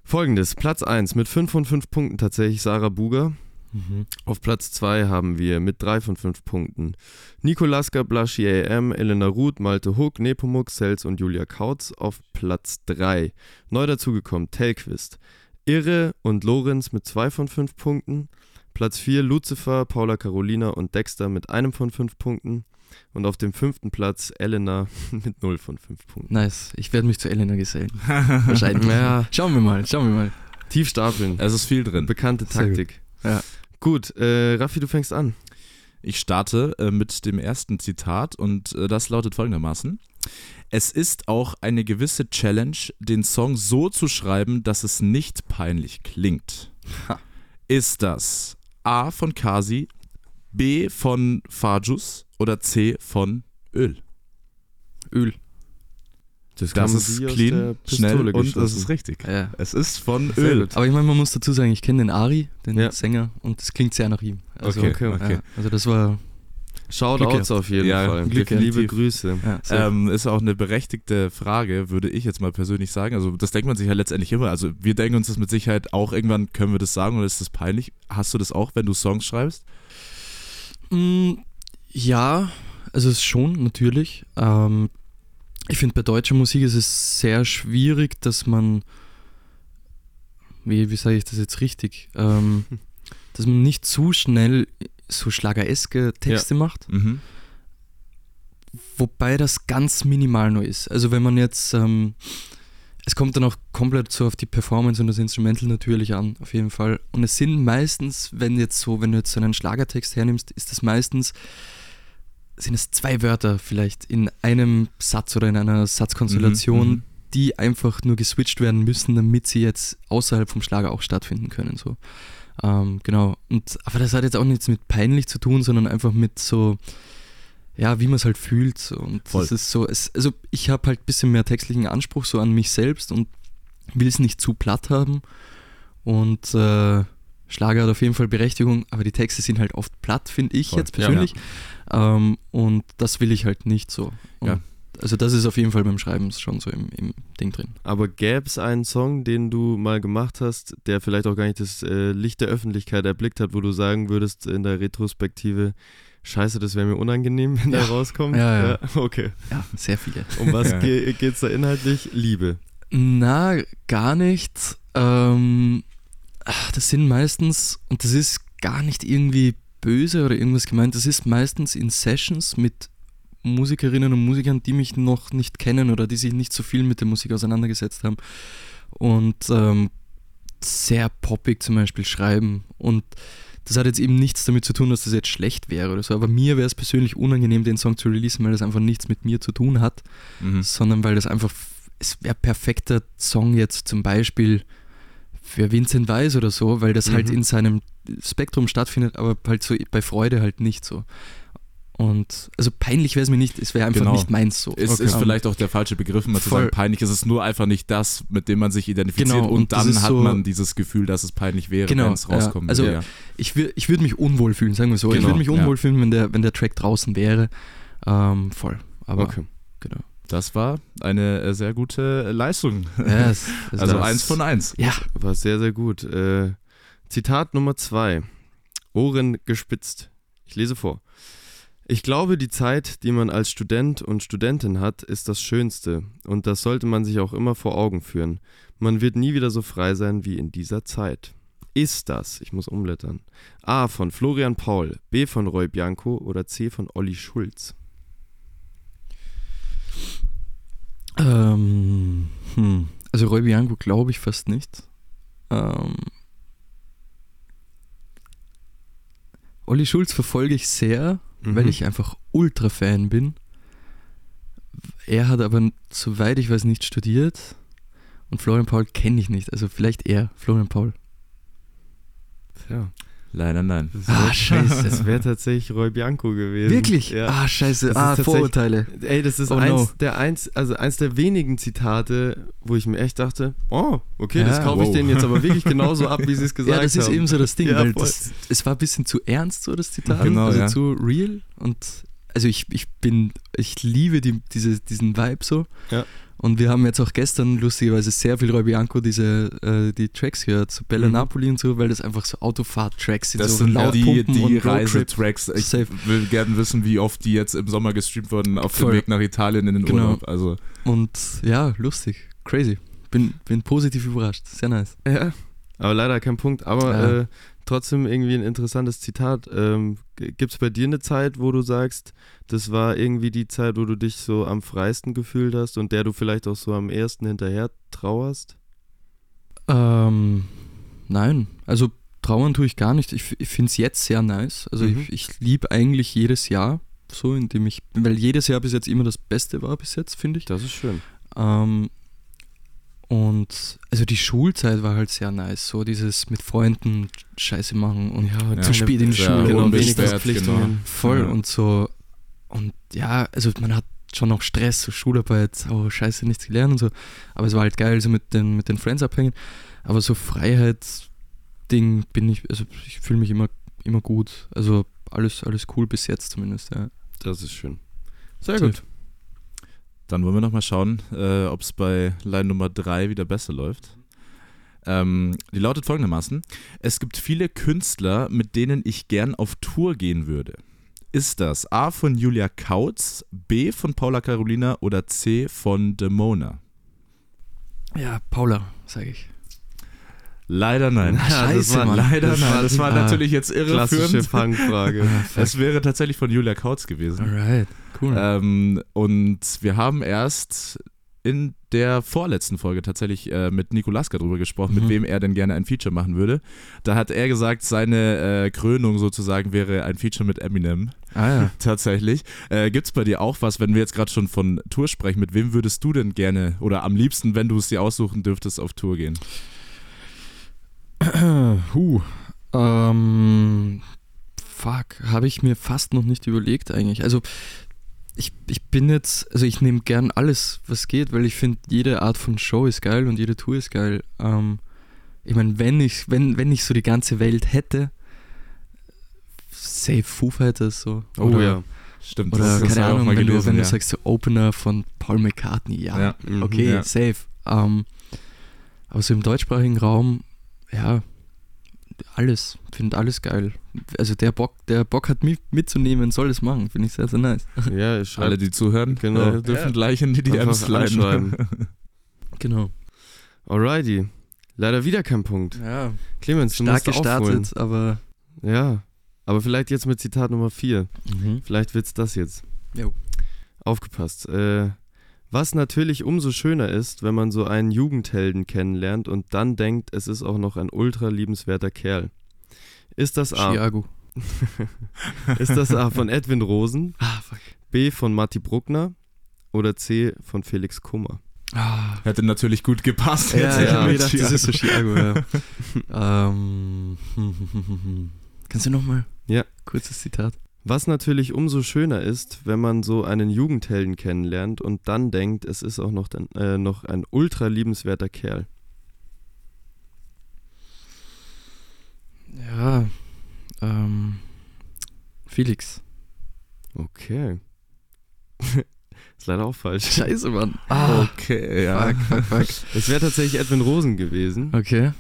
Folgendes: Platz 1 mit 5 von 5 Punkten tatsächlich Sarah Buger. Mhm. Auf Platz 2 haben wir mit 3 von 5 Punkten Nikolaska, Blaschi AM, Elena Ruth, Malte Hook, Nepomuk, Sels und Julia Kautz. Auf Platz 3 neu dazugekommen Telquist, Irre und Lorenz mit 2 von 5 Punkten. Platz 4 Lucifer, Paula Carolina und Dexter mit einem von 5 Punkten. Und auf dem fünften Platz Elena [laughs] mit 0 von 5 Punkten. Nice. Ich werde mich zu Elena gesellen. [laughs] Wahrscheinlich. Ja, Schauen wir mal, schauen wir mal. tief stapeln. Es ist viel drin. Bekannte. Taktik. Ja. Gut, äh, Raffi, du fängst an. Ich starte äh, mit dem ersten Zitat und äh, das lautet folgendermaßen. Es ist auch eine gewisse Challenge, den Song so zu schreiben, dass es nicht peinlich klingt. Ha. Ist das A von Kasi, B von Fajus oder C von Öl? Öl. Das, Das kam ist clean, schnell und das ist richtig. Ja. Es ist von Sehr Öl. gut. Aber ich meine, man muss dazu sagen, ich kenne den Ari, den Ja. Sänger, und es klingt sehr nach ihm. Also, Okay, okay. Ja, also das war Shoutouts auf jeden Ja, Fall. Glück Liebe. Grüße. ja, Ähm, ist auch eine berechtigte Frage, würde ich jetzt mal persönlich sagen. Also das denkt man sich ja letztendlich immer. Also wir denken uns das mit Sicherheit auch irgendwann, können wir das sagen oder ist das peinlich? Hast du das auch, wenn du Songs schreibst? Mm, Ja, also es ist schon natürlich. Ähm, ich finde, bei deutscher Musik ist es sehr schwierig, dass man, wie, wie sage ich das jetzt richtig, ähm, [laughs] dass man nicht zu schnell so schlagereske Texte macht, Mhm. wobei das ganz minimal nur ist. Also wenn man jetzt, ähm, es kommt dann auch komplett so auf die Performance und das Instrumental natürlich an, auf jeden Fall. Und es sind meistens, wenn jetzt so, wenn du jetzt so einen Schlagertext hernimmst, ist das meistens, sind es zwei Wörter vielleicht in einem Satz oder in einer Satzkonstellation, Mhm, mhm. die einfach nur geswitcht werden müssen, damit sie jetzt außerhalb vom Schlager auch stattfinden können. So. Ähm, genau. Und, aber das hat jetzt auch nichts mit peinlich zu tun, sondern einfach mit so, ja, wie man es halt fühlt. So. Und Voll. das ist so, es, also ich habe halt ein bisschen mehr textlichen Anspruch so an mich selbst und will es nicht zu platt haben. Und äh, Schlager hat auf jeden Fall Berechtigung, aber die Texte sind halt oft platt, finde ich Voll. jetzt Ja, persönlich. Ähm, und das will ich halt nicht so. Ja. Also das ist auf jeden Fall beim Schreiben schon so im, im Ding drin. Aber gäbe es einen Song, den du mal gemacht hast, der vielleicht auch gar nicht das äh, Licht der Öffentlichkeit erblickt hat, wo du sagen würdest in der Retrospektive, scheiße, das wäre mir unangenehm, wenn der Ja. rauskommt? Ja, ja. Okay. Ja, sehr viele. Um was Ja. ge geht's da inhaltlich? Liebe. Na, gar nicht. Ähm, ach, das sind meistens, und das ist gar nicht irgendwie böse oder irgendwas gemeint, das ist meistens in Sessions mit Musikerinnen und Musikern, die mich noch nicht kennen oder die sich nicht so viel mit der Musik auseinandergesetzt haben. Und ähm, sehr poppig zum Beispiel schreiben. Und das hat jetzt eben nichts damit zu tun, dass das jetzt schlecht wäre oder so. Aber mir wäre es persönlich unangenehm, den Song zu releasen, weil das einfach nichts mit mir zu tun hat Mhm. sondern weil das einfach, es wäre perfekter Song jetzt zum Beispiel für Vincent Weiss oder so, weil das halt Mhm. in seinem Spektrum stattfindet, aber halt so bei Freude halt nicht so. Und also peinlich wäre es mir nicht, es wäre einfach Genau. nicht meins so. Ist, Okay. ist vielleicht auch der falsche Begriff, mal zu sagen, peinlich ist es nur einfach nicht das, mit dem man sich identifiziert Genau, und, und dann hat so- man dieses Gefühl, dass es peinlich wäre, Genau, wenn es ja. rauskommen Also- würde. ich ich würde mich unwohl fühlen, sagen wir so. ich Genau, würde mich ja. unwohl fühlen, wenn der, wenn der Track draußen wäre. Ähm, voll. Aber Okay. genau. Das war eine äh, sehr gute Leistung. Ja, es, [laughs] es Also das- eins von eins. ja. War sehr, sehr gut. Äh, Zitat Nummer zwei. Ohren gespitzt. Ich lese vor. Ich glaube, die Zeit, die man als Student und Studentin hat, ist das Schönste. Und das sollte man sich auch immer vor Augen führen. Man wird nie wieder so frei sein wie in dieser Zeit. Ist das, ich muss umblättern, A von Florian Paul, B von Roy Bianco oder C von Olli Schulz? Ähm, hm. Also Roy Bianco glaube ich fast nicht. Ähm, Olli Schulz verfolge ich sehr, weil Mhm. ich einfach Ultra-Fan bin. Er hat aber, soweit ich weiß, nicht studiert. Und Florian Paul kenne ich nicht. Also vielleicht er, Florian Paul. Ja. Leider nein. Das Ah, scheiße. Es wäre tatsächlich Roy Bianco gewesen. Wirklich? Ja. Ah, scheiße. Das Ah, Vorurteile. Ey, das ist Oh, eins, no. der eins, also eins der wenigen Zitate, wo ich mir echt dachte, oh, okay, das Ja. kaufe ich Wow. denen jetzt aber wirklich [laughs] genauso ab, wie sie es gesagt Ja, das ist haben. eben so das Ding, Ja, weil das, es war ein bisschen zu ernst, so das Zitat. Genau, also ja. zu real. Und also ich, ich bin, ich liebe die, diese, diesen Vibe so. Ja. Und wir haben jetzt auch gestern lustigerweise sehr viel Roy Bianco diese äh, die Tracks gehört, so Bella Mhm. Napoli und so, weil das einfach so Autofahrt-Tracks sind, Das so sind laut die, die und Roadtrip. Reisetracks. Ich Safe. will gerne wissen, wie oft die jetzt im Sommer gestreamt wurden auf Voll. dem Weg nach Italien in den Genau. Urlaub. Also Und ja, lustig, crazy. Bin, bin positiv überrascht, sehr nice. Ja, aber leider kein Punkt. Aber Ja. äh, trotzdem irgendwie ein interessantes Zitat. Ähm, Gibt es bei dir eine Zeit, wo du sagst, das war irgendwie die Zeit, wo du dich so am freisten gefühlt hast und der du vielleicht auch so am ehesten hinterher trauerst? Ähm, nein, also trauern tue ich gar nicht. Ich, ich finde es jetzt sehr nice. Also Mhm. ich, ich liebe eigentlich jedes Jahr so, indem ich, weil jedes Jahr bis jetzt immer das Beste war bis jetzt, finde ich. Das ist schön. Ähm, und also die Schulzeit war halt sehr nice, so dieses mit Freunden Scheiße machen und Ja. zu spät in die Schule Genau, und wenig Verpflichtungen. voll Ja. und so und ja, also man hat schon noch Stress, so Schularbeit, oh scheiße, nichts gelernt und so, aber es war halt geil, so mit den, mit den Friends abhängen, aber so Freiheitsding bin ich, also ich fühle mich immer, immer gut, also alles, alles cool bis jetzt zumindest, ja. Das ist schön. Sehr gut. Dann wollen wir nochmal schauen, äh, ob es bei Line Nummer 3 wieder besser läuft. Ähm, die lautet folgendermaßen: Es gibt viele Künstler, mit denen ich gern auf Tour gehen würde. Ist das A von Julia Kautz, B von Paula Carolina oder C von Demona? Ja, Paula, sage ich. Leider nein. Ja, das war- leider das nein. war das war die- natürlich jetzt Klassische irreführend. Fangfrage. [laughs] Es wäre tatsächlich von Julia Kautz gewesen. Alright, cool. Ähm, und wir haben erst in der vorletzten Folge tatsächlich äh, mit Nico Lasker drüber gesprochen, mit Mhm. wem er denn gerne ein Feature machen würde. Da hat er gesagt, seine äh, Krönung sozusagen wäre ein Feature mit Eminem. ah ja. [laughs] Tatsächlich. Äh, Gibt es bei dir auch was, wenn wir jetzt gerade schon von Tour sprechen, mit wem würdest du denn gerne oder am liebsten, wenn du es dir aussuchen dürftest, auf Tour gehen? [clears throat] Huh. Ähm, fuck, habe ich mir fast noch nicht überlegt eigentlich. Also ich, ich bin jetzt, also ich nehme gern alles, was geht, weil ich finde, jede Art von Show ist geil und jede Tour ist geil. Ähm, ich meine, wenn ich, wenn, wenn ich so die ganze Welt hätte, safe Foo Fighters so. Oh oder, ja. Stimmt, Oder das keine Ahnung, wenn, du, gelesen, wenn ja. du sagst, so Opener von Paul McCartney, ja, Ja. Mhm. okay, Ja. safe. Ähm, aber so im deutschsprachigen Raum, ja, alles, finde alles geil. Also der Bock, der Bock hat mit, mitzunehmen, soll es machen, finde ich sehr, sehr nice. Ja, ich [laughs] Alle, die zuhören, Genau. äh, dürfen Ja. gleich in die DMs anschreiben. [laughs] Genau. Alrighty. Leider wieder kein Punkt. Ja, Clemens, du stark musst aufholen. gestartet, aber Ja, aber vielleicht jetzt mit Zitat Nummer 4. mhm. Vielleicht wird's das jetzt. Jo. Aufgepasst. Äh, was natürlich umso schöner ist, wenn man so einen Jugendhelden kennenlernt und dann denkt, es ist auch noch ein ultra liebenswerter Kerl. Ist das A? Chiago. [laughs] Ist das A von [laughs] Edwin Rosen, Ah, fuck. B von Matti Bruckner oder C von Felix Kummer? Ah. Hätte natürlich gut gepasst. Ja, jetzt, ja, ich ja, gedacht, das [laughs] ist so Chiago. Chiago, ja. ähm, kannst du nochmal? Ja. Kurzes Zitat. Was natürlich umso schöner ist, wenn man so einen Jugendhelden kennenlernt und dann denkt, es ist auch noch, dann, äh, noch ein ultra liebenswerter Kerl. Ja, ähm, Felix. Okay. [laughs] ist leider auch falsch. Scheiße, Mann. Ah, Okay, ja. fuck, fuck, fuck. Es wäre tatsächlich Edwin Rosen gewesen. Okay.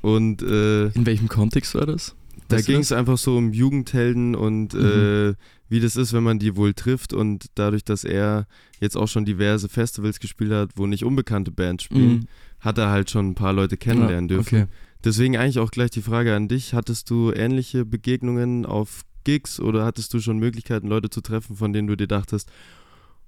Und äh, In welchem Kontext war das? Da ging es einfach so um Jugendhelden und Mhm. äh, wie das ist, wenn man die wohl trifft. Und dadurch, dass er jetzt auch schon diverse Festivals gespielt hat, wo nicht unbekannte Bands spielen, Mhm. hat er halt schon ein paar Leute kennenlernen Ja, dürfen. Okay. Deswegen eigentlich auch gleich die Frage an dich. Hattest du ähnliche Begegnungen auf Gigs oder hattest du schon Möglichkeiten, Leute zu treffen, von denen du dir dachtest,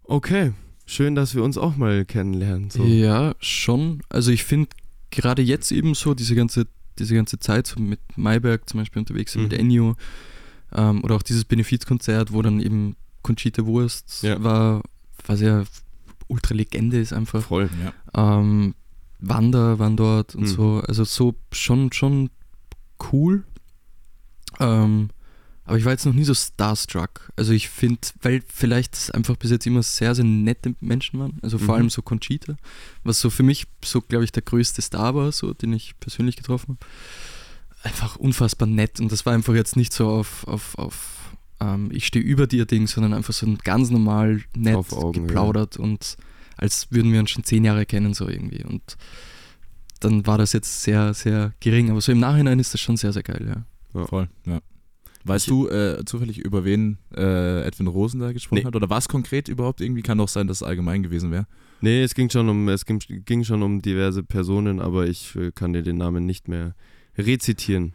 okay, schön, dass wir uns auch mal kennenlernen. So. Ja, schon. Also ich finde gerade jetzt eben so diese ganze, diese ganze Zeit so mit Mayberg zum Beispiel unterwegs sind, mit Mhm. Ennio ähm, oder auch dieses Benefizkonzert, wo dann eben Conchita Wurst Ja. war, was ja ultra Legende ist einfach. Voll. Ja. Ähm, Wander waren dort und Mhm. so. Also so schon, schon cool. Ähm, aber ich war jetzt noch nie so starstruck. Also ich finde, weil vielleicht es einfach bis jetzt immer sehr, sehr nette Menschen waren. Also vor Mhm. allem so Conchita, was so für mich so, glaube ich, der größte Star war, so, den ich persönlich getroffen habe. Einfach unfassbar nett. Und das war einfach jetzt nicht so auf, auf, auf ähm, ich stehe über dir Ding, sondern einfach so ein ganz normal nett Augenhöhe. geplaudert und als würden wir uns schon zehn Jahre kennen, so irgendwie. Und dann war das jetzt sehr, sehr gering. Aber so im Nachhinein ist das schon sehr, sehr geil, ja. Voll, ja. Weißt Ich- du äh, zufällig, über wen äh, Edwin Rosen da gesprochen Nee. hat? Oder was konkret überhaupt irgendwie? Kann doch sein, dass es allgemein gewesen wäre. Nee, es ging schon um, es ging, ging schon um diverse Personen, aber ich äh, kann dir den Namen nicht mehr rezitieren.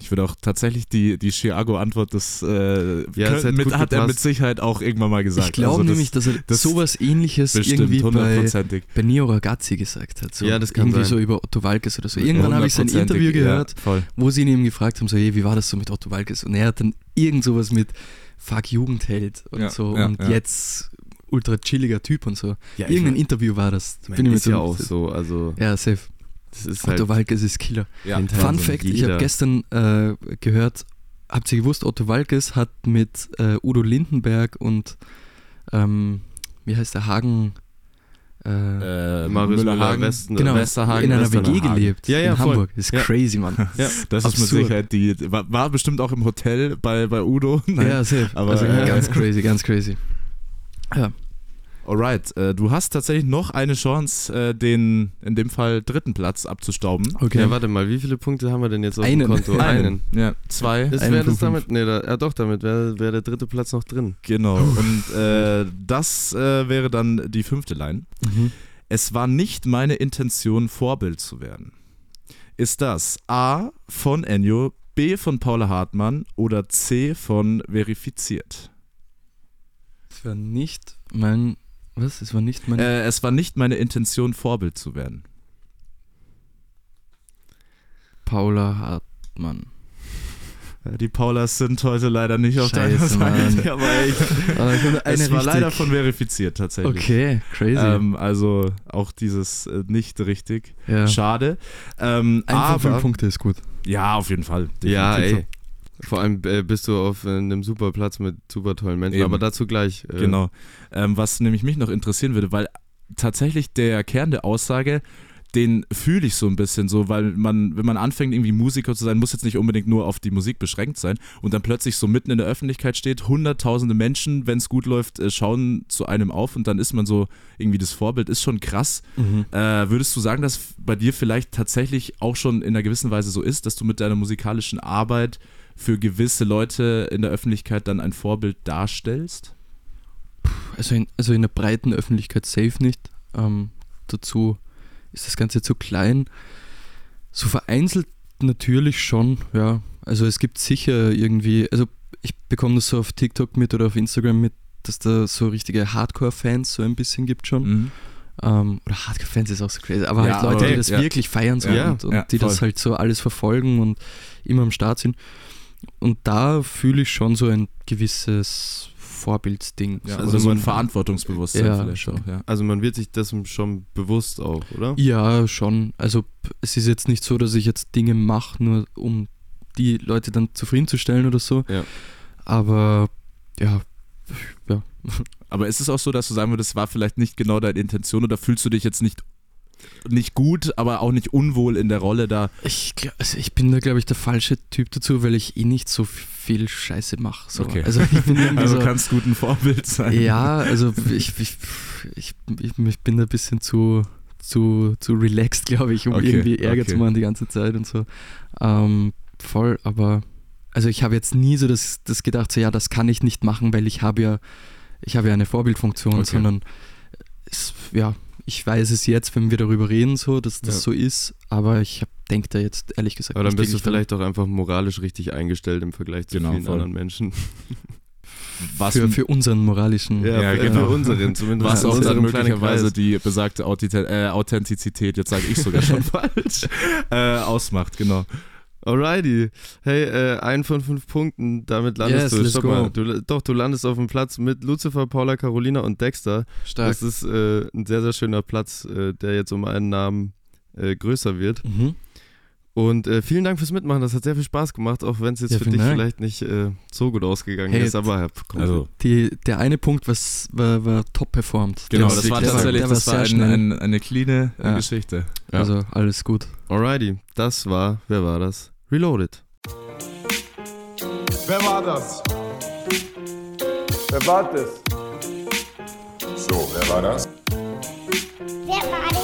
Ich würde auch tatsächlich die, die Chiago-Antwort, das äh, Ja, das mit, hat er mit Sicherheit auch irgendwann mal gesagt. ich glaube Also nämlich, dass er das sowas ähnliches irgendwie bei, bei Neo Ragazzi gesagt hat. So Ja, das kann Irgendwie sein. so über Otto Walkes oder so. Irgendwann habe ich sein Interview gehört, Ja, wo sie ihn eben gefragt haben, so, hey, wie war das so mit Otto Walkes? Und er hat dann irgend sowas mit Fuck Jugendheld und Ja, so ja, und ja. jetzt ultra chilliger Typ und so. Ja, Irgendein Interview war das. Ich Bin ich ist mir ja ziemlich auch so, also Ja, safe. Das ist halt Otto Walkes ist Killer. Ja. Fun Fact, ich habe gestern äh, gehört, habt ihr gewusst, Otto Walkes hat mit äh, Udo Lindenberg und ähm, wie heißt der Hagen? Äh, Äh, Marius Müller-Hagen, genau, Westerhagen, in einer. WG gelebt Ja, ja, in voll. Hamburg. Ist Ja. crazy, Mann. Ja. Das ist mit Absurd. Sicherheit die, war, war bestimmt auch im Hotel bei, bei Udo. Ja, [laughs] safe. Aber, also äh, ganz crazy, ganz crazy. Ja. Alright, äh, du hast tatsächlich noch eine Chance, äh, den in dem Fall dritten Platz abzustauben. Okay. Ja, warte mal, wie viele Punkte haben wir denn jetzt auf Einen. dem Konto? Einen. Ja, zwei. Ist, Einen das damit? Nee, da, ja doch, damit wäre wär der dritte Platz noch drin. Genau. Und äh, das äh, wäre dann die fünfte Line. Mhm. Es war nicht meine Intention, Vorbild zu werden. Ist das A von Ennio, B von Paula Hartmann oder C von Verifiziert? Es war nicht mein. Was? Es war nicht mein. Äh, es war nicht meine Intention, Vorbild zu werden. Paula Hartmann. Die Paulas sind heute leider nicht auf deiner Scheiße, Seite, Mann. aber ich, Aber ich habe [laughs] eine es war richtig- leider von verifiziert tatsächlich. Okay, crazy. Ähm, also auch dieses äh, nicht richtig. ja. Schade. Ähm, Ein von fünf aber Punkte ist gut. ja, auf jeden Fall. Ja, definitiv. ey. Vor allem äh, bist du auf äh, einem super Platz mit super tollen Menschen, Eben. aber dazu gleich. Äh, Genau. Ähm, was nämlich mich noch interessieren würde, weil tatsächlich der Kern der Aussage, den fühle ich so ein bisschen so, weil man, wenn man anfängt, irgendwie Musiker zu sein, muss jetzt nicht unbedingt nur auf die Musik beschränkt sein und dann plötzlich so mitten in der Öffentlichkeit steht, hunderttausende Menschen, wenn es gut läuft, äh, schauen zu einem auf und dann ist man so irgendwie das Vorbild, ist schon krass. Äh, würdest du sagen, dass bei dir vielleicht tatsächlich auch schon in einer gewissen Weise so ist, dass du mit deiner musikalischen Arbeit für gewisse Leute in der Öffentlichkeit dann ein Vorbild darstellst? Also in, also in der breiten Öffentlichkeit safe nicht. Ähm, dazu ist das Ganze zu klein. So vereinzelt natürlich schon, ja. Also es gibt sicher irgendwie, also ich bekomme das so auf TikTok mit oder auf Instagram mit, dass da so richtige Hardcore-Fans so ein bisschen gibt schon. Mhm. Ähm, oder Hardcore-Fans ist auch so crazy, aber Ja, halt Leute, aber- die das ja. wirklich feiern so Ja, und, und die das voll. halt so alles verfolgen und immer am Start sind. Und da fühle ich schon so ein gewisses Vorbildsding. Ja, so. also so ein Verantwortungsbewusstsein Ja, vielleicht auch, ja. Also man wird sich das schon bewusst auch, oder? Ja, schon. Also es ist jetzt nicht so, dass ich jetzt Dinge mache, nur um die Leute dann zufriedenzustellen oder so. Ja. Aber ja, ja. Aber ist es auch so, dass du sagen würdest, das war vielleicht nicht genau deine Intention oder fühlst du dich jetzt nicht, nicht gut, aber auch nicht unwohl in der Rolle da? Ich, also ich bin da, glaube ich, der falsche Typ dazu, weil ich eh nicht so viel Scheiße mache. So. Okay. Also ich bin [laughs] Also so, kannst gut ein Vorbild sein. Ja, also ich, ich, ich, ich, bin da ein bisschen zu, zu, zu relaxed, glaube ich, um Okay, irgendwie Ärger okay. zu machen die ganze Zeit und so. Ähm, voll, aber also ich habe jetzt nie so das, das gedacht, so ja, das kann ich nicht machen, weil ich habe ja, ich habe ja eine Vorbildfunktion, sondern es, ja, ich weiß es jetzt, wenn wir darüber reden, so, dass das Ja. so ist, aber ich denke da jetzt ehrlich gesagt Aber dann bist du dran. vielleicht auch einfach moralisch richtig eingestellt im Vergleich zu Genau, vielen voll. anderen Menschen. [laughs] Was, für, für unseren moralischen. Ja, für, genau. für unseren, zumindest was in auch dann möglicherweise die besagte Authentizität, äh, Authentizität jetzt sage ich sogar schon [laughs] falsch, äh, ausmacht, genau. Alrighty. Hey, äh, ein von fünf Punkten, damit landest Yes, du. let's Stopp go. mal. Du, doch, du landest auf dem Platz mit Lucifer, Paula, Carolina und Dexter. Stark. Das ist äh, ein sehr, sehr schöner Platz, äh, der jetzt um einen Namen äh, größer wird. Mhm. Und äh, vielen Dank fürs Mitmachen. Das hat sehr viel Spaß gemacht, auch wenn es jetzt Ja, für dich Dank. vielleicht nicht äh, so gut ausgegangen Hey, ist. Aber ja, komm, Also Die, der eine Punkt was, war, war top performt. genau, Der das war tatsächlich, das war ein, ein, eine cleane Ja. Geschichte. Ja. Also alles gut. alrighty. Das war, wer war das? Reloaded. Wer war das? Wer war das? So, wer war das? Wer war denn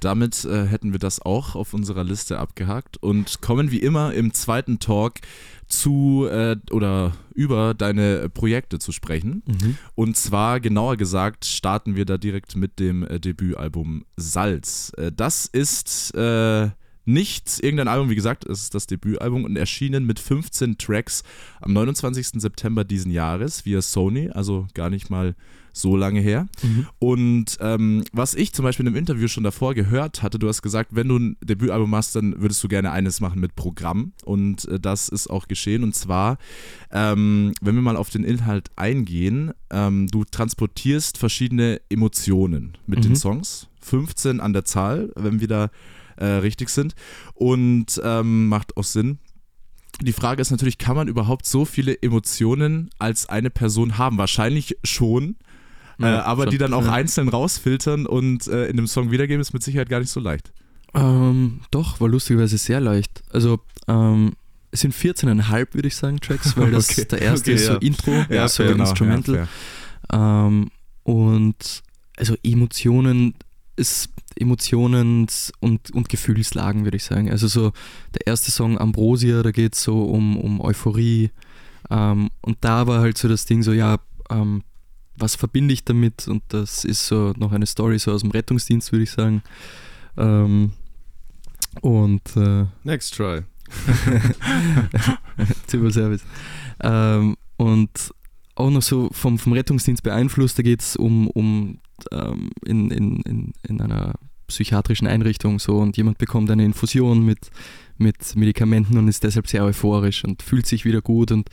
Damit äh, hätten wir das auch auf unserer Liste abgehakt und kommen wie immer im zweiten Talk zu äh, oder über deine Projekte zu sprechen. Und zwar genauer gesagt starten wir da direkt mit dem äh, Debütalbum Salz. Äh, das ist äh, nicht irgendein Album, wie gesagt, es ist das Debütalbum und erschienen mit 15 Tracks am 29. September diesen Jahres via Sony, also gar nicht mal so lange her. Und ähm, was ich zum Beispiel in einem Interview schon davor gehört hatte, du hast gesagt, wenn du ein Debütalbum machst, dann würdest du gerne eines machen mit Programm. Und äh, das ist auch geschehen. Und zwar, ähm, wenn wir mal auf den Inhalt eingehen, ähm, du transportierst verschiedene Emotionen mit den Mhm. Songs. 15 an der Zahl, wenn wir da äh, richtig sind. Und ähm, macht auch Sinn. Die Frage ist natürlich, kann man überhaupt so viele Emotionen als eine Person haben? Wahrscheinlich schon. äh, Ja, aber schon. die dann auch Ja. einzeln rausfiltern und äh, in dem Song wiedergeben, ist mit Sicherheit gar nicht so leicht. Ähm, doch, war lustigerweise sehr leicht. Also, ähm, es sind 14,5, würde ich sagen, Tracks, weil das [laughs] Okay, der erste okay, ist so ja. Intro, so genau, Instrumental. Ja, ähm, und also Emotionen ist Emotionen und, und Gefühlslagen, würde ich sagen. Also so der erste Song Ambrosia, da geht es so um, um Euphorie. Ähm, und da war halt so das Ding so, ja, ähm, was verbinde ich damit? Und das ist so noch eine Story so aus dem Rettungsdienst, würde ich sagen. Ähm, und äh, Next try. [laughs] Civil Service. Ähm, und auch noch so vom, vom Rettungsdienst beeinflusst, da geht es um, um ähm, in, in, in, in einer psychiatrischen Einrichtung so und jemand bekommt eine Infusion mit, mit Medikamenten und ist deshalb sehr euphorisch und fühlt sich wieder gut und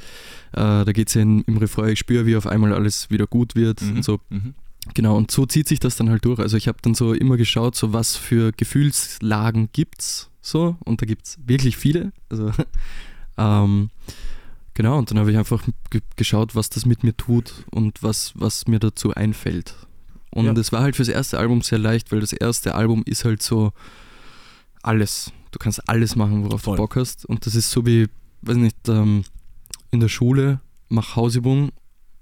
äh, da geht es ja in, im Refrain, ich spüre, wie auf einmal alles wieder gut wird Mhm. und so. Mhm. Genau, und so zieht sich das dann halt durch. Also ich habe dann so immer geschaut, so was für Gefühlslagen gibt's so und da gibt's wirklich viele. Also [laughs] ähm, genau, und dann habe ich einfach ge geschaut, was das mit mir tut und was, was mir dazu einfällt. Und Ja. es war halt fürs erste Album sehr leicht, weil das erste Album ist halt so alles. Du kannst alles machen, worauf Voll. du Bock hast. Und das ist so wie, weiß nicht, ähm, in der Schule, mach Hausübung,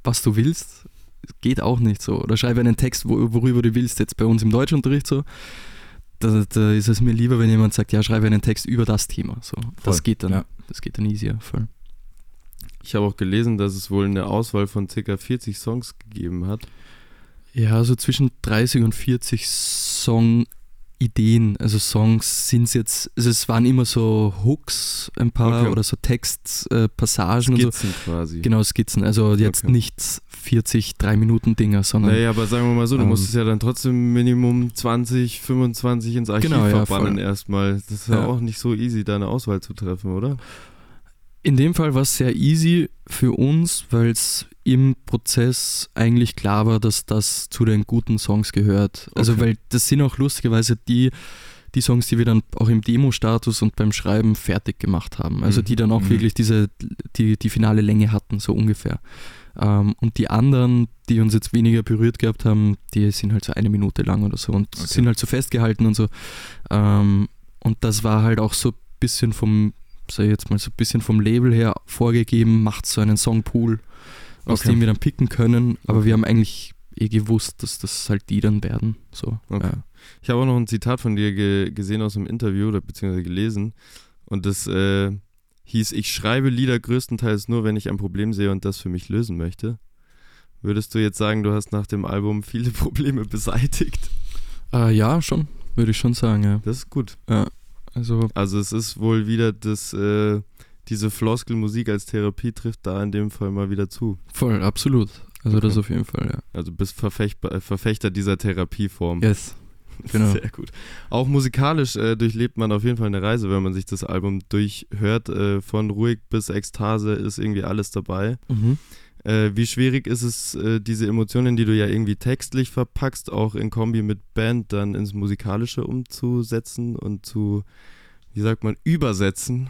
was du willst geht auch nicht so. Oder schreibe einen Text, wo, worüber du willst, jetzt bei uns im Deutschunterricht so. Da, da ist es mir lieber, wenn jemand sagt, ja, schreibe einen Text über das Thema. So. Das geht dann. ja. Das geht dann easier. Voll. Ich habe auch gelesen, dass es wohl eine Auswahl von ca. 40 Songs gegeben hat. Ja, so zwischen 30 und 40 Song-Ideen. Also Songs sind es jetzt, also es waren immer so Hooks, ein paar Okay. oder so Textpassagen so. Skizzen quasi. Genau, Skizzen. Also jetzt Okay. nicht 40 3-Minuten-Dinger, sondern Naja, aber sagen wir mal so, du Ähm, musstest ja dann trotzdem Minimum 20, 25 ins Archiv Genau, ja, verbannen erstmal. Das ist ja, Ja. auch nicht so easy, da eine Auswahl zu treffen, oder? In dem Fall war es sehr easy für uns, weil es im Prozess eigentlich klar war, dass das zu den guten Songs gehört. Also Okay. weil das sind auch lustigerweise die, die Songs, die wir dann auch im Demo-Status und beim Schreiben fertig gemacht haben. Also Mhm. die dann auch Mhm. wirklich diese, die, die finale Länge hatten, so ungefähr. Ähm, und die anderen, die uns jetzt weniger berührt gehabt haben, die sind halt so eine Minute lang oder so und Okay. sind halt so festgehalten und so. Ähm, und das war halt auch so ein bisschen vom, sag ich jetzt mal, so ein bisschen vom Label her vorgegeben, macht so einen Songpool, aus Okay. dem wir dann picken können. Aber wir haben eigentlich eh gewusst, dass das halt die dann werden. So, Okay. ja. Ich habe auch noch ein Zitat von dir ge gesehen aus einem Interview oder beziehungsweise gelesen. Und das äh, hieß, ich schreibe Lieder größtenteils nur, wenn ich ein Problem sehe und das für mich lösen möchte. Würdest du jetzt sagen, du hast nach dem Album viele [laughs] Probleme beseitigt? Äh, ja, schon, würde ich schon sagen, ja. Das ist gut. Also Also es ist wohl wieder das, äh, diese Floskelmusik als Therapie trifft da in dem Fall mal wieder zu. voll, absolut. Also das Okay. auf jeden Fall, ja. Also bist Verfecht, äh, Verfechter dieser Therapieform. Yes. [laughs] Genau. Sehr gut. Auch musikalisch äh, durchlebt man auf jeden Fall eine Reise, wenn man sich das Album durchhört. Äh, von ruhig bis Ekstase ist irgendwie alles dabei. Mhm. Äh, wie schwierig ist es, äh, diese Emotionen, die du ja irgendwie textlich verpackst, auch in Kombi mit Band dann ins Musikalische umzusetzen und zu, wie sagt man, übersetzen,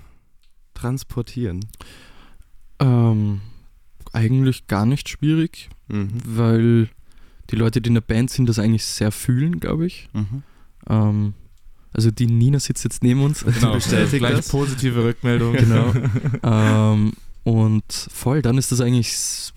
transportieren? Ähm, eigentlich gar nicht schwierig, Mhm. weil die Leute, die in der Band sind, das eigentlich sehr fühlen, glaube ich. Mhm. Ähm, also die Nina sitzt jetzt neben uns. Genau, [laughs] bestätigt gleich das. positive Rückmeldung. Genau. [laughs] ähm, und voll, dann ist das eigentlich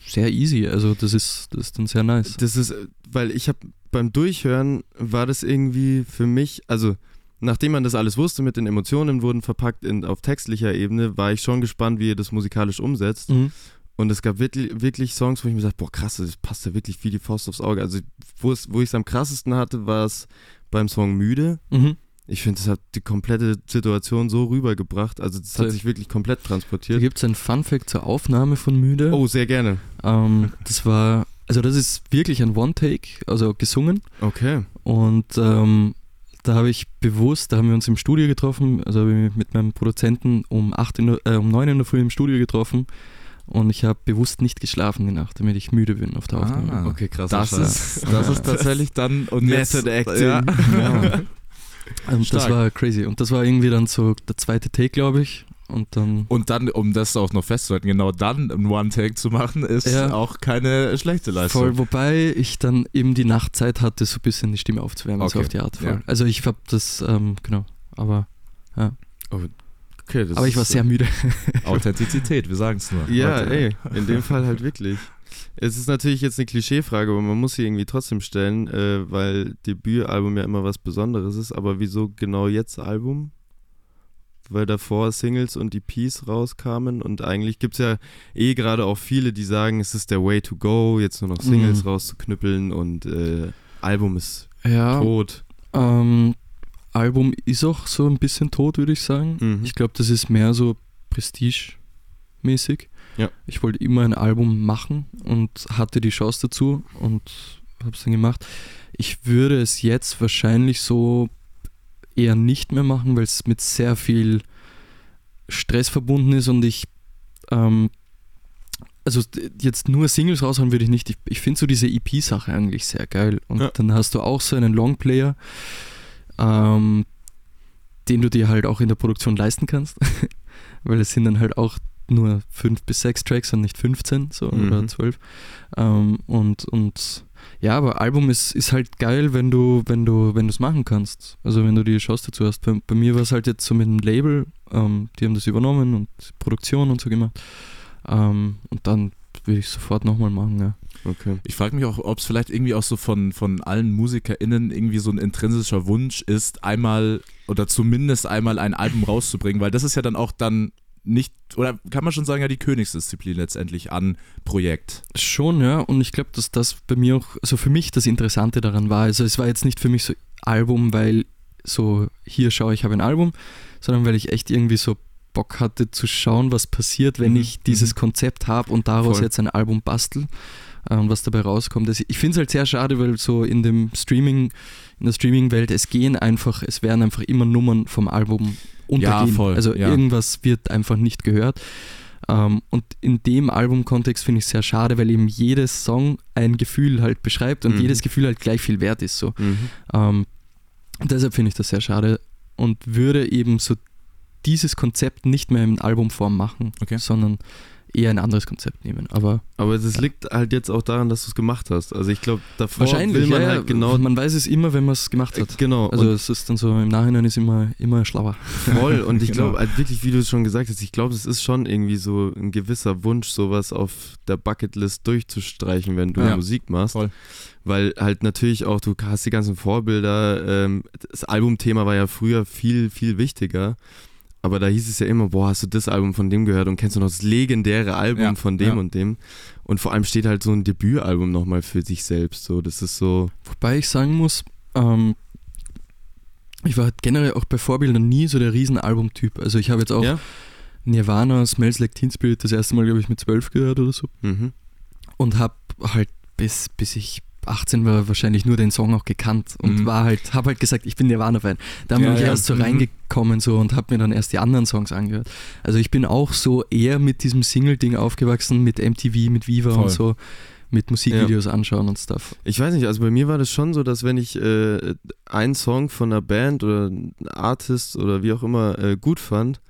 sehr easy. Also das ist, das ist dann sehr nice. Das ist, weil ich habe beim Durchhören war das irgendwie für mich, also nachdem man das alles wusste, mit den Emotionen wurden verpackt in, auf textlicher Ebene, war ich schon gespannt, wie ihr das musikalisch umsetzt. Mhm. Und es gab wirklich, wirklich Songs, wo ich mir dachte, boah krass, das passt ja wirklich wie die Faust aufs Auge. Also wo es- wo ich es am krassesten hatte, war es beim Song Müde. Mhm. Ich finde, das hat die komplette Situation so rübergebracht. Also das hat sich wirklich komplett Da transportiert. gibt es ein Fun-Fact zur Aufnahme von Müde. Oh, sehr gerne. Ähm, das war, also das ist wirklich ein One-Take, also gesungen. Okay. Und ähm, da habe ich bewusst, da haben wir uns im Studio getroffen, also habe ich mich mit meinem Produzenten um, 8 in äh, um 9 in der Früh im Studio getroffen. Und ich habe bewusst nicht geschlafen die Nacht, damit ich müde bin auf der Aufnahme. Ah. Okay, krass. Das ist, das ist tatsächlich dann und Method jetzt, Acting. Ja. Ja. [laughs] Und das Stark. war crazy. Und das war irgendwie dann so der zweite Take, glaube ich. Und dann. Und dann, um das auch noch festzuhalten, genau dann ein One-Take zu machen, ist Ja. auch keine schlechte Leistung. Voll, wobei ich dann eben die Nachtzeit hatte, so ein bisschen die Stimme aufzuwärmen, so Okay, auf die Art. Voll. ja. Also ich habe das, ähm, genau, aber, Okay, das aber ich war ist, sehr müde. Authentizität, wir sagen es nur. Ja, Leute. ey, in dem Fall halt wirklich. Es ist natürlich jetzt eine Klischeefrage, aber man muss sie irgendwie trotzdem stellen, äh, weil Debütalbum ja immer was Besonderes ist. Aber wieso genau jetzt Album? weil davor Singles und EPs rauskamen und eigentlich gibt es ja eh gerade auch viele, die sagen, es ist der Way to go, jetzt nur noch Singles Mhm. rauszuknüppeln und äh, Album ist Ja, tot. ähm, Album ist auch so ein bisschen tot, würde ich sagen. Mhm. Ich glaube, das ist mehr so Prestige-mäßig. Ja. Ich wollte immer ein Album machen und hatte die Chance dazu und habe es dann gemacht. Ich würde es jetzt wahrscheinlich so eher nicht mehr machen, weil es mit sehr viel Stress verbunden ist und ich ähm, also jetzt nur Singles raushauen würde ich nicht. Ich, ich finde so diese EP-Sache eigentlich sehr geil. Und Ja. dann hast du auch so einen Longplayer, ähm, den du dir halt auch in der Produktion leisten kannst. [laughs] Weil es sind dann halt auch nur fünf bis sechs Tracks und nicht 15 so Mhm. oder zwölf. Ähm, und, und ja, aber Album ist, ist halt geil, wenn du, wenn du, wenn du es machen kannst. Also wenn du die Chance dazu hast. Bei, bei mir war es halt jetzt so mit dem Label, ähm, die haben das übernommen und Produktion und so gemacht. Ähm, und dann würde ich sofort nochmal machen, ja. Okay. Ich frage mich auch, ob es vielleicht irgendwie auch so von, von allen MusikerInnen irgendwie so ein intrinsischer Wunsch ist, einmal oder zumindest einmal ein Album rauszubringen, weil das ist ja dann auch dann nicht, oder kann man schon sagen, ja die Königsdisziplin letztendlich an Projekt. Schon, ja. Und ich glaube, dass das bei mir auch, also für mich das Interessante daran war. Also es war jetzt nicht für mich so Album, weil so hier schaue ich habe ein Album, sondern weil ich echt irgendwie so Bock hatte zu schauen, was passiert, wenn Mhm, ich dieses mhm. Konzept habe und daraus Voll. jetzt ein Album bastel äh, und was dabei rauskommt. Also ich finde es halt sehr schade, weil so in dem Streaming, in der Streaming-Welt, es gehen einfach, es werden einfach immer Nummern vom Album untergehen. voll, also ja. irgendwas wird einfach nicht gehört. Ähm, und in dem Albumkontext finde ich es sehr schade, weil eben jedes Song ein Gefühl halt beschreibt und Mhm. jedes Gefühl halt gleich viel wert ist. So. Mhm. Ähm, deshalb finde ich das sehr schade und würde eben so dieses Konzept nicht mehr in Albumform machen, Okay. sondern eher ein anderes Konzept nehmen. Aber Aber das liegt halt jetzt auch daran, dass du es gemacht hast. Also ich glaube, davor wahrscheinlich, will man ja, halt ja, genau. man weiß es immer, wenn man es gemacht äh, hat. genau. Also und es ist dann so, im Nachhinein ist immer, immer schlauer. voll. Und ich [laughs] Genau. glaube, halt wirklich, wie du es schon gesagt hast, ich glaube, es ist schon irgendwie so ein gewisser Wunsch, sowas auf der Bucketlist durchzustreichen, wenn du Ja. Musik machst. Voll. Weil halt natürlich auch, du hast die ganzen Vorbilder. Ähm, das Albumthema war ja früher viel, viel wichtiger. Aber da hieß es ja immer, boah, hast du das Album von dem gehört und kennst du noch das legendäre Album Ja, von dem ja. und dem? Und vor allem steht halt so ein Debütalbum nochmal für sich selbst. So, das ist so. Wobei ich sagen muss, ähm, ich war generell auch bei Vorbildern nie so der Riesenalbumtyp. Also ich habe jetzt auch Ja? Nirvana, Smells Like Teen Spirit das erste Mal, glaube ich, mit zwölf gehört oder so. Mhm. und habe halt bis, bis ich 18 war wahrscheinlich nur den Song auch gekannt und Mhm. war halt, habe halt gesagt, ich bin Nirvana-Fan. Da Ja, bin ich ja. erst so Mhm. reingekommen so und habe mir dann erst die anderen Songs angehört. Also ich bin auch so eher mit diesem Single-Ding aufgewachsen, mit MTV, mit Viva Voll. und so, mit Musikvideos anschauen und Stuff. Ich weiß nicht, also bei mir war das schon so, dass wenn ich äh, einen Song von einer Band oder Artist oder wie auch immer äh, gut fand,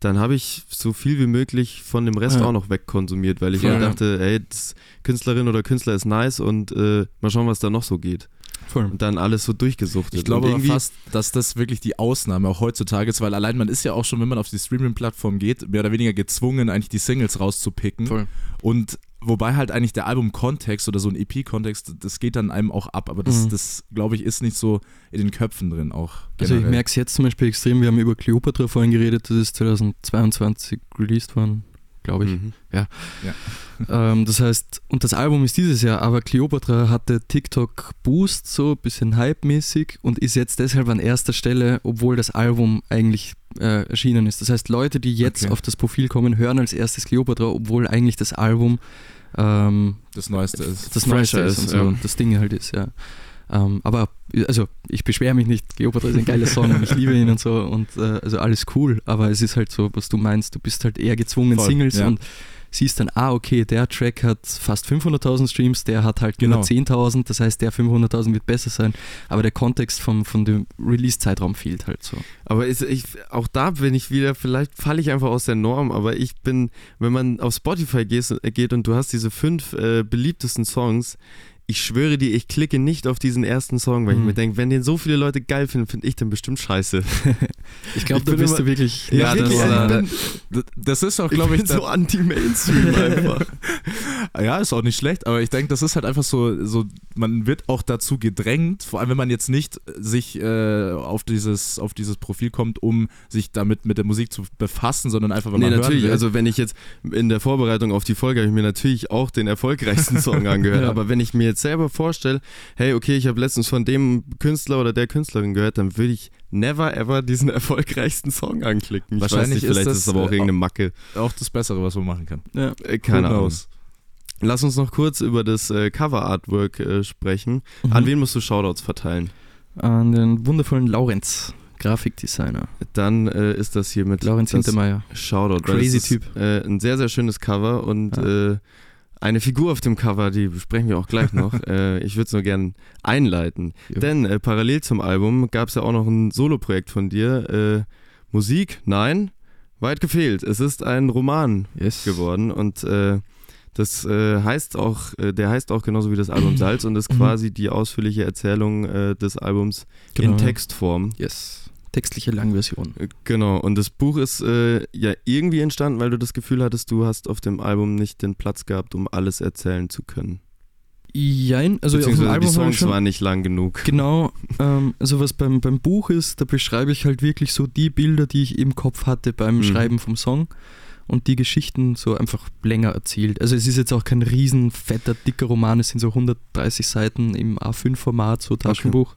dann habe ich so viel wie möglich von dem Rest Ja. auch noch wegkonsumiert, weil ich ja. dachte, ey, das Künstlerin oder Künstler ist nice und äh, mal schauen, was da noch so geht. Voll. Und dann alles so durchgesuchtet. Ich glaube fast, dass das wirklich die Ausnahme auch heutzutage ist, weil allein man ist ja auch schon, wenn man auf die Streaming-Plattform geht, mehr oder weniger gezwungen, eigentlich die Singles rauszupicken. Voll. Und wobei halt eigentlich der Album-Kontext oder so ein EP-Kontext, das geht dann einem auch ab, aber das, Mhm. das glaube ich, ist nicht so in den Köpfen drin auch. Also ich generell. merke es jetzt zum Beispiel extrem, wir haben über Cleopatra vorhin geredet, das ist 2022 released worden, glaube ich. Mhm. [laughs] Ähm, das heißt, und das Album ist dieses Jahr, aber Cleopatra hatte TikTok Boost, so ein bisschen hype-mäßig und ist jetzt deshalb an erster Stelle, obwohl das Album eigentlich äh, erschienen ist. Das heißt, Leute, die jetzt Okay. auf das Profil kommen, hören als erstes Cleopatra, obwohl eigentlich das Album ähm, das Neueste ist. das Neueste Fresher ist und so, ja. das Ding halt ist, ja. Ähm, aber, also, ich beschwere mich nicht, Cleopatra ist ein geiler Song und ich liebe ihn und so und äh, also alles cool, aber es ist halt so, was du meinst, du bist halt eher gezwungen, Voll, Singles ja. und siehst dann, ah, okay, der Track hat fast 500.000 Streams, der hat halt Genau. nur 10.000, das heißt, der 500.000 wird besser sein, aber der Kontext vom, von dem Release-Zeitraum fehlt halt so. Aber ist, ich, auch da bin ich wieder, vielleicht falle ich einfach aus der Norm, aber ich bin, wenn man auf Spotify geht, geht und du hast diese fünf äh, beliebtesten Songs, ich schwöre dir, ich klicke nicht auf diesen ersten Song, weil ich Mhm. mir denke, wenn den so viele Leute geil finden, finde ich den bestimmt scheiße. [laughs] Ich glaube, Ich da bin bist immer- du wirklich... Ja, nicht das so- war- das, das ist auch, Ich glaube ich, bin so anti-Mainstream [laughs] einfach. Ja, ist auch nicht schlecht, aber ich denke, das ist halt einfach so, so, man wird auch dazu gedrängt, vor allem wenn man jetzt nicht sich äh, auf, dieses, auf dieses Profil kommt, um sich damit mit der Musik zu befassen, sondern einfach, weil Nee, man hören natürlich. will. Also wenn ich jetzt in der Vorbereitung auf die Folge habe ich mir natürlich auch den erfolgreichsten Song [laughs] angehört. Ja. Aber wenn ich mir jetzt selber vorstelle, hey, okay, ich habe letztens von dem Künstler oder der Künstlerin gehört, dann würde ich never ever diesen [laughs] erfolgreichsten Song anklicken. Ich weiß Wahrscheinlich nicht, ist vielleicht das, ist es aber auch äh, irgendeine Macke. auch das Bessere, was man machen kann. Ja. Äh, keine Ahnung. knows? Lass uns noch kurz über das äh, Cover-Artwork äh, sprechen. Mhm. An wen musst du Shoutouts verteilen? An den wundervollen Laurenz, Grafikdesigner. Dann äh, ist das hier mit Laurenz das Hintermeier. Shoutout. Crazy ist, Typ. Äh, ein sehr, sehr schönes Cover und Ja. Eine Figur auf dem Cover, die besprechen wir auch gleich noch. [laughs] äh, ich würde es nur gern einleiten. Jo. Denn äh, parallel zum Album gab es ja auch noch ein Soloprojekt von dir. Äh, Musik? Nein, weit gefehlt. Es ist ein Roman Yes. geworden und äh, das äh, heißt auch, äh, der heißt auch genauso wie das Album [clears throat] Salz und ist Mhm. quasi die ausführliche Erzählung äh, des Albums Genau, in ja. Textform. Yes. Textliche Langversion. Äh, Genau, und das Buch ist äh, ja irgendwie entstanden, weil du das Gefühl hattest, du hast auf dem Album nicht den Platz gehabt, um alles erzählen zu können. Jein, also auf dem Album die Songs schon waren nicht lang genug. Genau, ähm, also was beim, beim Buch ist, da beschreibe ich halt wirklich so die Bilder, die ich im Kopf hatte beim Mhm. Schreiben vom Song und die Geschichten so einfach länger erzählt. Also es ist jetzt auch kein riesen fetter, dicker Roman, es sind so 130 Seiten im A5-Format, so Taschenbuch.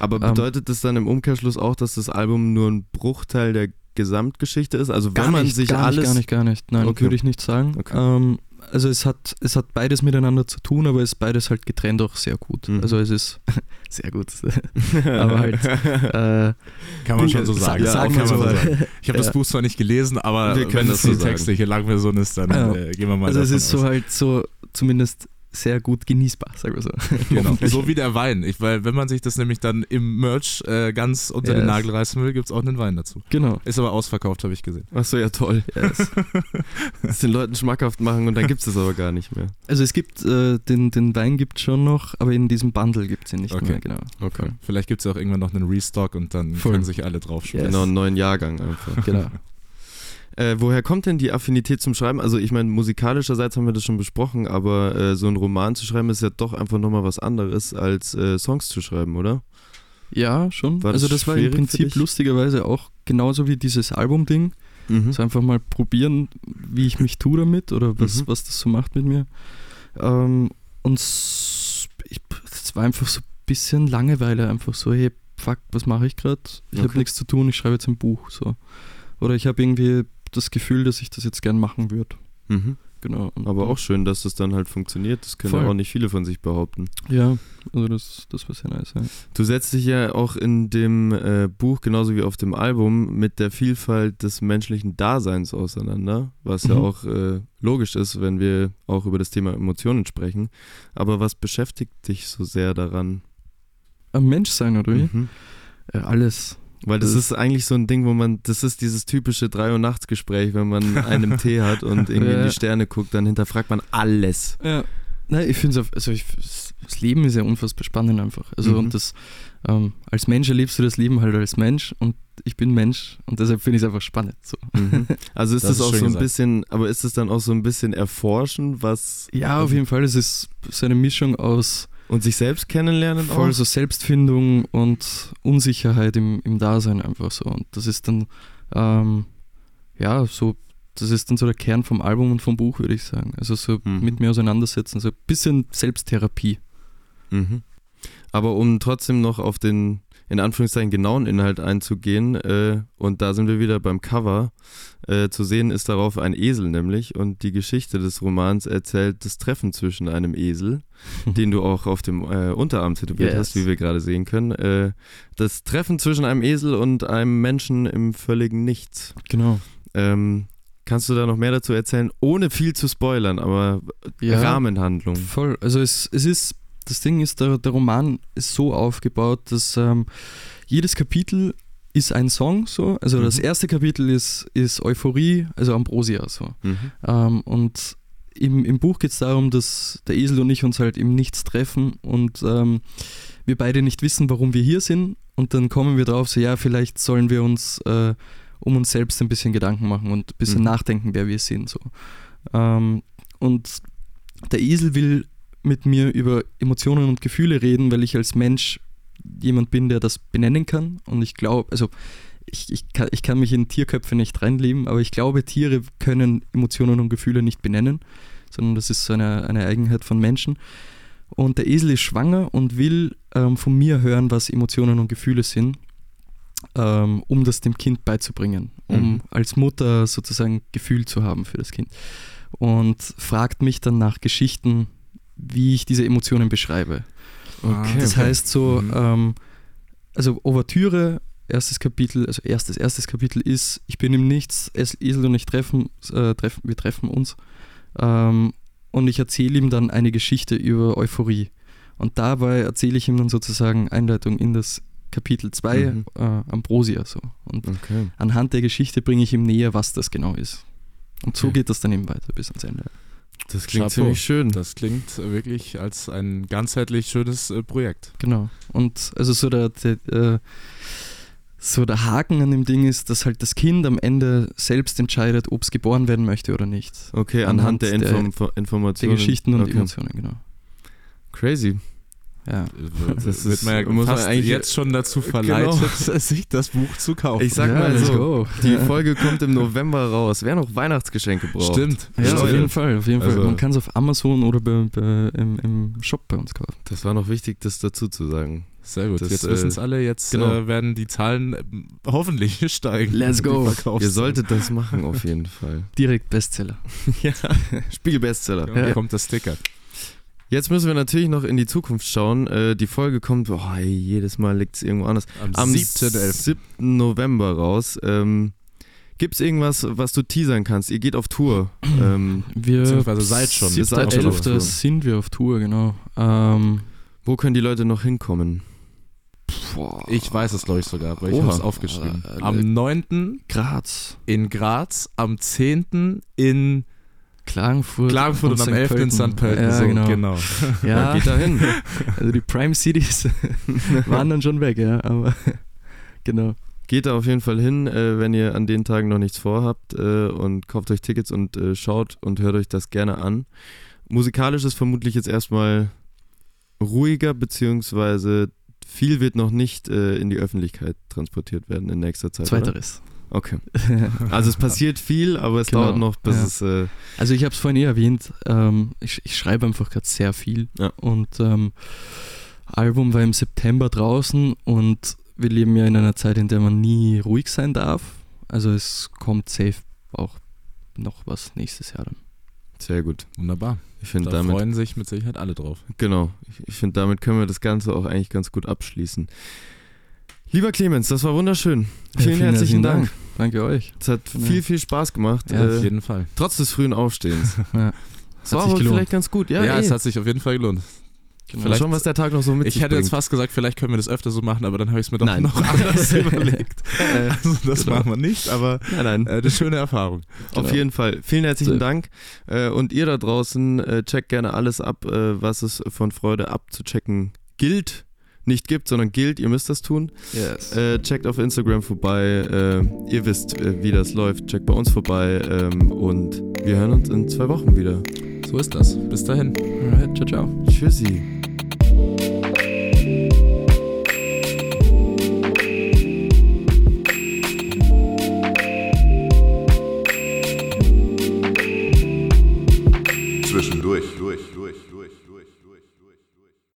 Aber Ähm, bedeutet das dann im Umkehrschluss auch, dass das Album nur ein Bruchteil der Gesamtgeschichte ist? Also wenn man nicht, sich gar alles... nicht, gar nicht, gar nicht. Nein, Okay. würde ich nicht sagen. Okay. Ähm, also es hat, es hat beides miteinander zu tun, aber es ist beides halt getrennt auch sehr gut. Mhm. Also es ist [laughs] sehr gut. [laughs] aber halt, äh, Kann man schon so Sa- sagen. ja, sagen kann wir man so. so sagen. Ich habe das Ja. Buch zwar nicht gelesen, aber Wir können wenn das das so die sagen. textliche Langversion ist, dann Ja. äh, gehen wir mal also es ist so halt so zumindest sehr gut genießbar, sagen wir so. [laughs] Genau. Hoffentlich. So wie der Wein. Ich, weil wenn man sich das nämlich dann im Merch äh, ganz unter den Yes. Nagel reißen will, gibt es auch einen Wein dazu. Genau. Ist aber ausverkauft, habe ich gesehen. Achso, ja toll. Yes. [laughs] Das den Leuten schmackhaft machen und dann gibt es es aber gar nicht mehr. Also es gibt, äh, den, den Wein gibt es schon noch, aber in diesem Bundle gibt es ihn nicht Okay. mehr, genau. Okay. Vielleicht gibt es ja auch irgendwann noch einen Restock und dann Voll. können sich alle drauf Yes. Genau, einen neuen Jahrgang einfach. Genau. [laughs] Äh, woher kommt denn die Affinität zum Schreiben? Also ich meine, musikalischerseits haben wir das schon besprochen, aber äh, so ein Roman zu schreiben ist ja doch einfach nochmal was anderes, als äh, Songs zu schreiben, oder? Ja, schon. War das also das war im Prinzip lustigerweise auch genauso wie dieses Album-Ding. Mhm. So einfach mal probieren, wie ich mich tue damit oder was, Mhm. was das so macht mit mir. Ähm, und es war einfach so ein bisschen Langeweile, einfach so, hey, fuck, was mache ich gerade? Ich habe Okay. nichts zu tun, ich schreibe jetzt ein Buch. So. Oder ich habe irgendwie das Gefühl, dass ich das jetzt gern machen würde. Mhm. Genau. Und Aber auch schön, dass das dann halt funktioniert. Das können Voll. ja auch nicht viele von sich behaupten. Ja, also das, das war sehr nice. Ja. Du setzt dich ja auch in dem äh, Buch genauso wie auf dem Album mit der Vielfalt des menschlichen Daseins auseinander, was ja Mhm. auch äh, logisch ist, wenn wir auch über das Thema Emotionen sprechen. Aber was beschäftigt dich so sehr daran? Ein Mensch sein, oder wie? Mhm. Äh, alles. Weil das Das- ist eigentlich so ein Ding, wo man, das ist dieses typische 3 Uhr nachts Gespräch, wenn man [laughs] einen Tee hat und irgendwie in die Sterne guckt, dann hinterfragt man alles. Ja. Nein, ich finde es, also ich, das Leben ist ja unfassbar spannend einfach. Also Mhm. und das, ähm, als Mensch erlebst du das Leben halt als Mensch und ich bin Mensch und deshalb finde ich es einfach spannend. So. Mhm. [laughs] Also ist Das das, ist auch so ein gesagt. bisschen, aber ist es dann auch so ein bisschen erforschen, was Ja, auf jeden Fall. Es ist so eine Mischung aus und sich selbst kennenlernen voll auch? so Selbstfindung und Unsicherheit im, im Dasein einfach so. Und das ist dann, ähm, ja, so, das ist dann so der Kern vom Album und vom Buch, würde ich sagen. Also so Mhm. mit mir auseinandersetzen, so ein bisschen Selbsttherapie. Mhm. Aber um trotzdem noch auf den, in Anführungszeichen, genauen Inhalt einzugehen, äh, und da sind wir wieder beim Cover, äh, zu sehen ist darauf ein Esel nämlich und die Geschichte des Romans erzählt das Treffen zwischen einem Esel, [laughs] den du auch auf dem äh, Unterarm tätowiert Yes. hast, wie wir gerade sehen können, äh, das Treffen zwischen einem Esel und einem Menschen im völligen Nichts. Genau. Ähm, kannst du da noch mehr dazu erzählen, ohne viel zu spoilern, aber Ja. Rahmenhandlung. Voll. Also es, es ist, das Ding ist, der, der Roman ist so aufgebaut, dass ähm, jedes Kapitel ist ein Song so. Also das Mhm. erste Kapitel ist, ist Euphorie, also Ambrosia so. Mhm. Ähm, und im, im Buch geht es darum, dass der Esel und ich uns halt im Nichts treffen und ähm, wir beide nicht wissen, warum wir hier sind. Und dann kommen wir drauf, so ja, vielleicht sollen wir uns äh, um uns selbst ein bisschen Gedanken machen und ein bisschen Mhm. nachdenken, wer wir sind. So. Ähm, und der Esel will mit mir über Emotionen und Gefühle reden, weil ich als Mensch jemand bin, der das benennen kann. Und ich glaube, also ich, ich, kann, ich kann mich in Tierköpfe nicht reinleben, aber ich glaube, Tiere können Emotionen und Gefühle nicht benennen, sondern das ist so eine, eine Eigenheit von Menschen. Und der Esel ist schwanger und will ähm, von mir hören, was Emotionen und Gefühle sind, ähm, um das dem Kind beizubringen, um Mhm. als Mutter sozusagen Gefühl zu haben für das Kind. Und fragt mich dann nach Geschichten, wie ich diese Emotionen beschreibe. Okay. Das heißt so, Mhm. ähm, also Ouvertüre, erstes Kapitel, also erstes, erstes Kapitel ist, ich bin im Nichts, Es- Esel und ich treffen, äh, treffen wir treffen uns. Ähm, und ich erzähle ihm dann eine Geschichte über Euphorie. Und dabei erzähle ich ihm dann sozusagen Einleitung in das Kapitel 2, Mhm. äh, Ambrosia. So. Und Okay. anhand der Geschichte bringe ich ihm näher, was das genau ist. Und so Okay. geht das dann eben weiter bis ans Ende. Das klingt Chapeau. ziemlich schön. Das klingt wirklich als ein ganzheitlich schönes äh, Projekt. Genau. Und also so der, der, äh, so der Haken an dem Ding ist, dass halt das Kind am Ende selbst entscheidet, ob es geboren werden möchte oder nicht. Okay, anhand, Anhand der, der- Inform Die Informationen. Geschichten und okay. Emotionen, genau. Crazy. Ja. Das Das ist- wird man ja muss man eigentlich- jetzt schon dazu Genau. verleitet, [laughs] sich das Buch zu kaufen. Ich sag ja, mal let's so, go. die. Folge kommt im November raus. Wer noch Weihnachtsgeschenke braucht. Stimmt. Ja, auf Leute. jeden Fall, auf jeden Fall. Also- Man kann es auf Amazon oder bei, bei, im, im Shop bei uns kaufen. Das war noch wichtig, das dazu zu sagen. Sehr gut. Das, jetzt äh, wissen es alle. Jetzt genau. äh, werden die Zahlen ähm, hoffentlich [laughs] steigen. Let's go. Ihr solltet das machen, auf jeden [laughs] Fall. Direkt Bestseller. ja, Spiegel-Bestseller. Ja, Ja. kommt das Sticker. Jetzt müssen wir natürlich noch in die Zukunft schauen. Äh, die Folge kommt, oh, ey, jedes Mal liegt es irgendwo anders. Am, Am 7.11. 7. November raus. Ähm, Gibt es irgendwas, was du teasern kannst? Ihr geht auf Tour. [clears throat] ähm, Wir Beziehungsweise seid schon. Seid 7.11. Tour. sind wir auf Tour, genau. Ähm, wo können die Leute noch hinkommen? boah, Ich weiß es, glaube ich, sogar, aber ich habe es aufgeschrieben. Äh, Am 9. Graz, in Graz, am 10. in Klagenfurt, Klagenfurt und, am St. 11. in St. Pölten. Ja, so, genau. genau. [laughs] Ja, Geht da hin. [laughs] also die Prime Cities [laughs] waren dann schon weg, ja, aber genau. Geht da auf jeden Fall hin, äh, wenn ihr an den Tagen noch nichts vorhabt äh, und kauft euch Tickets und äh, schaut und hört euch das gerne an. Musikalisch ist vermutlich jetzt erstmal ruhiger, beziehungsweise viel wird noch nicht äh, in die Öffentlichkeit transportiert werden in nächster Zeit. Oder? Okay. [laughs] Also es passiert viel, aber es Genau, dauert noch, bis ja. es. Äh, Also ich habe es vorhin eh erwähnt, ähm, ich, ich schreibe einfach gerade sehr viel Ja. und ähm, Album war im September draußen und wir leben ja in einer Zeit, in der man nie ruhig sein darf. Also es kommt safe auch noch was nächstes Jahr dann. sehr gut. Wunderbar. Ich finde Da damit. freuen sich mit Sicherheit alle drauf. Genau. Ich, ich finde, damit können wir das Ganze auch eigentlich ganz gut abschließen. Lieber Clemens, das war wunderschön. Ja, Vielen, herzlichen Dank. Danke euch. Es hat Ja. viel, viel Spaß gemacht. Ja, Auf äh, jeden Fall. trotz des frühen Aufstehens. [laughs] Ja. Es war gelohnt. vielleicht ganz gut. Ja, Ja, ey. es hat sich auf jeden Fall gelohnt. Genau. Mal schauen, was der Tag noch so mit Ich hätte jetzt bringt. fast gesagt, vielleicht können wir das öfter so machen, aber dann habe ich es mir doch Nein. noch [laughs] anders überlegt. Also das Genau. machen wir nicht, aber Nein, nein. äh, eine schöne Erfahrung. Auf Genau. jeden Fall. Vielen herzlichen So. Dank. Äh, und ihr da draußen, äh, checkt gerne alles ab, äh, was es von Freude abzuchecken gilt. Nicht gibt, sondern gilt. Ihr müsst das tun. Yes. Äh, checkt auf Instagram vorbei. Äh, ihr wisst, äh, wie das läuft. Checkt bei uns vorbei. Ähm, und wir hören uns in zwei Wochen wieder. So ist das. Bis dahin. Alright, ciao, ciao. Tschüssi.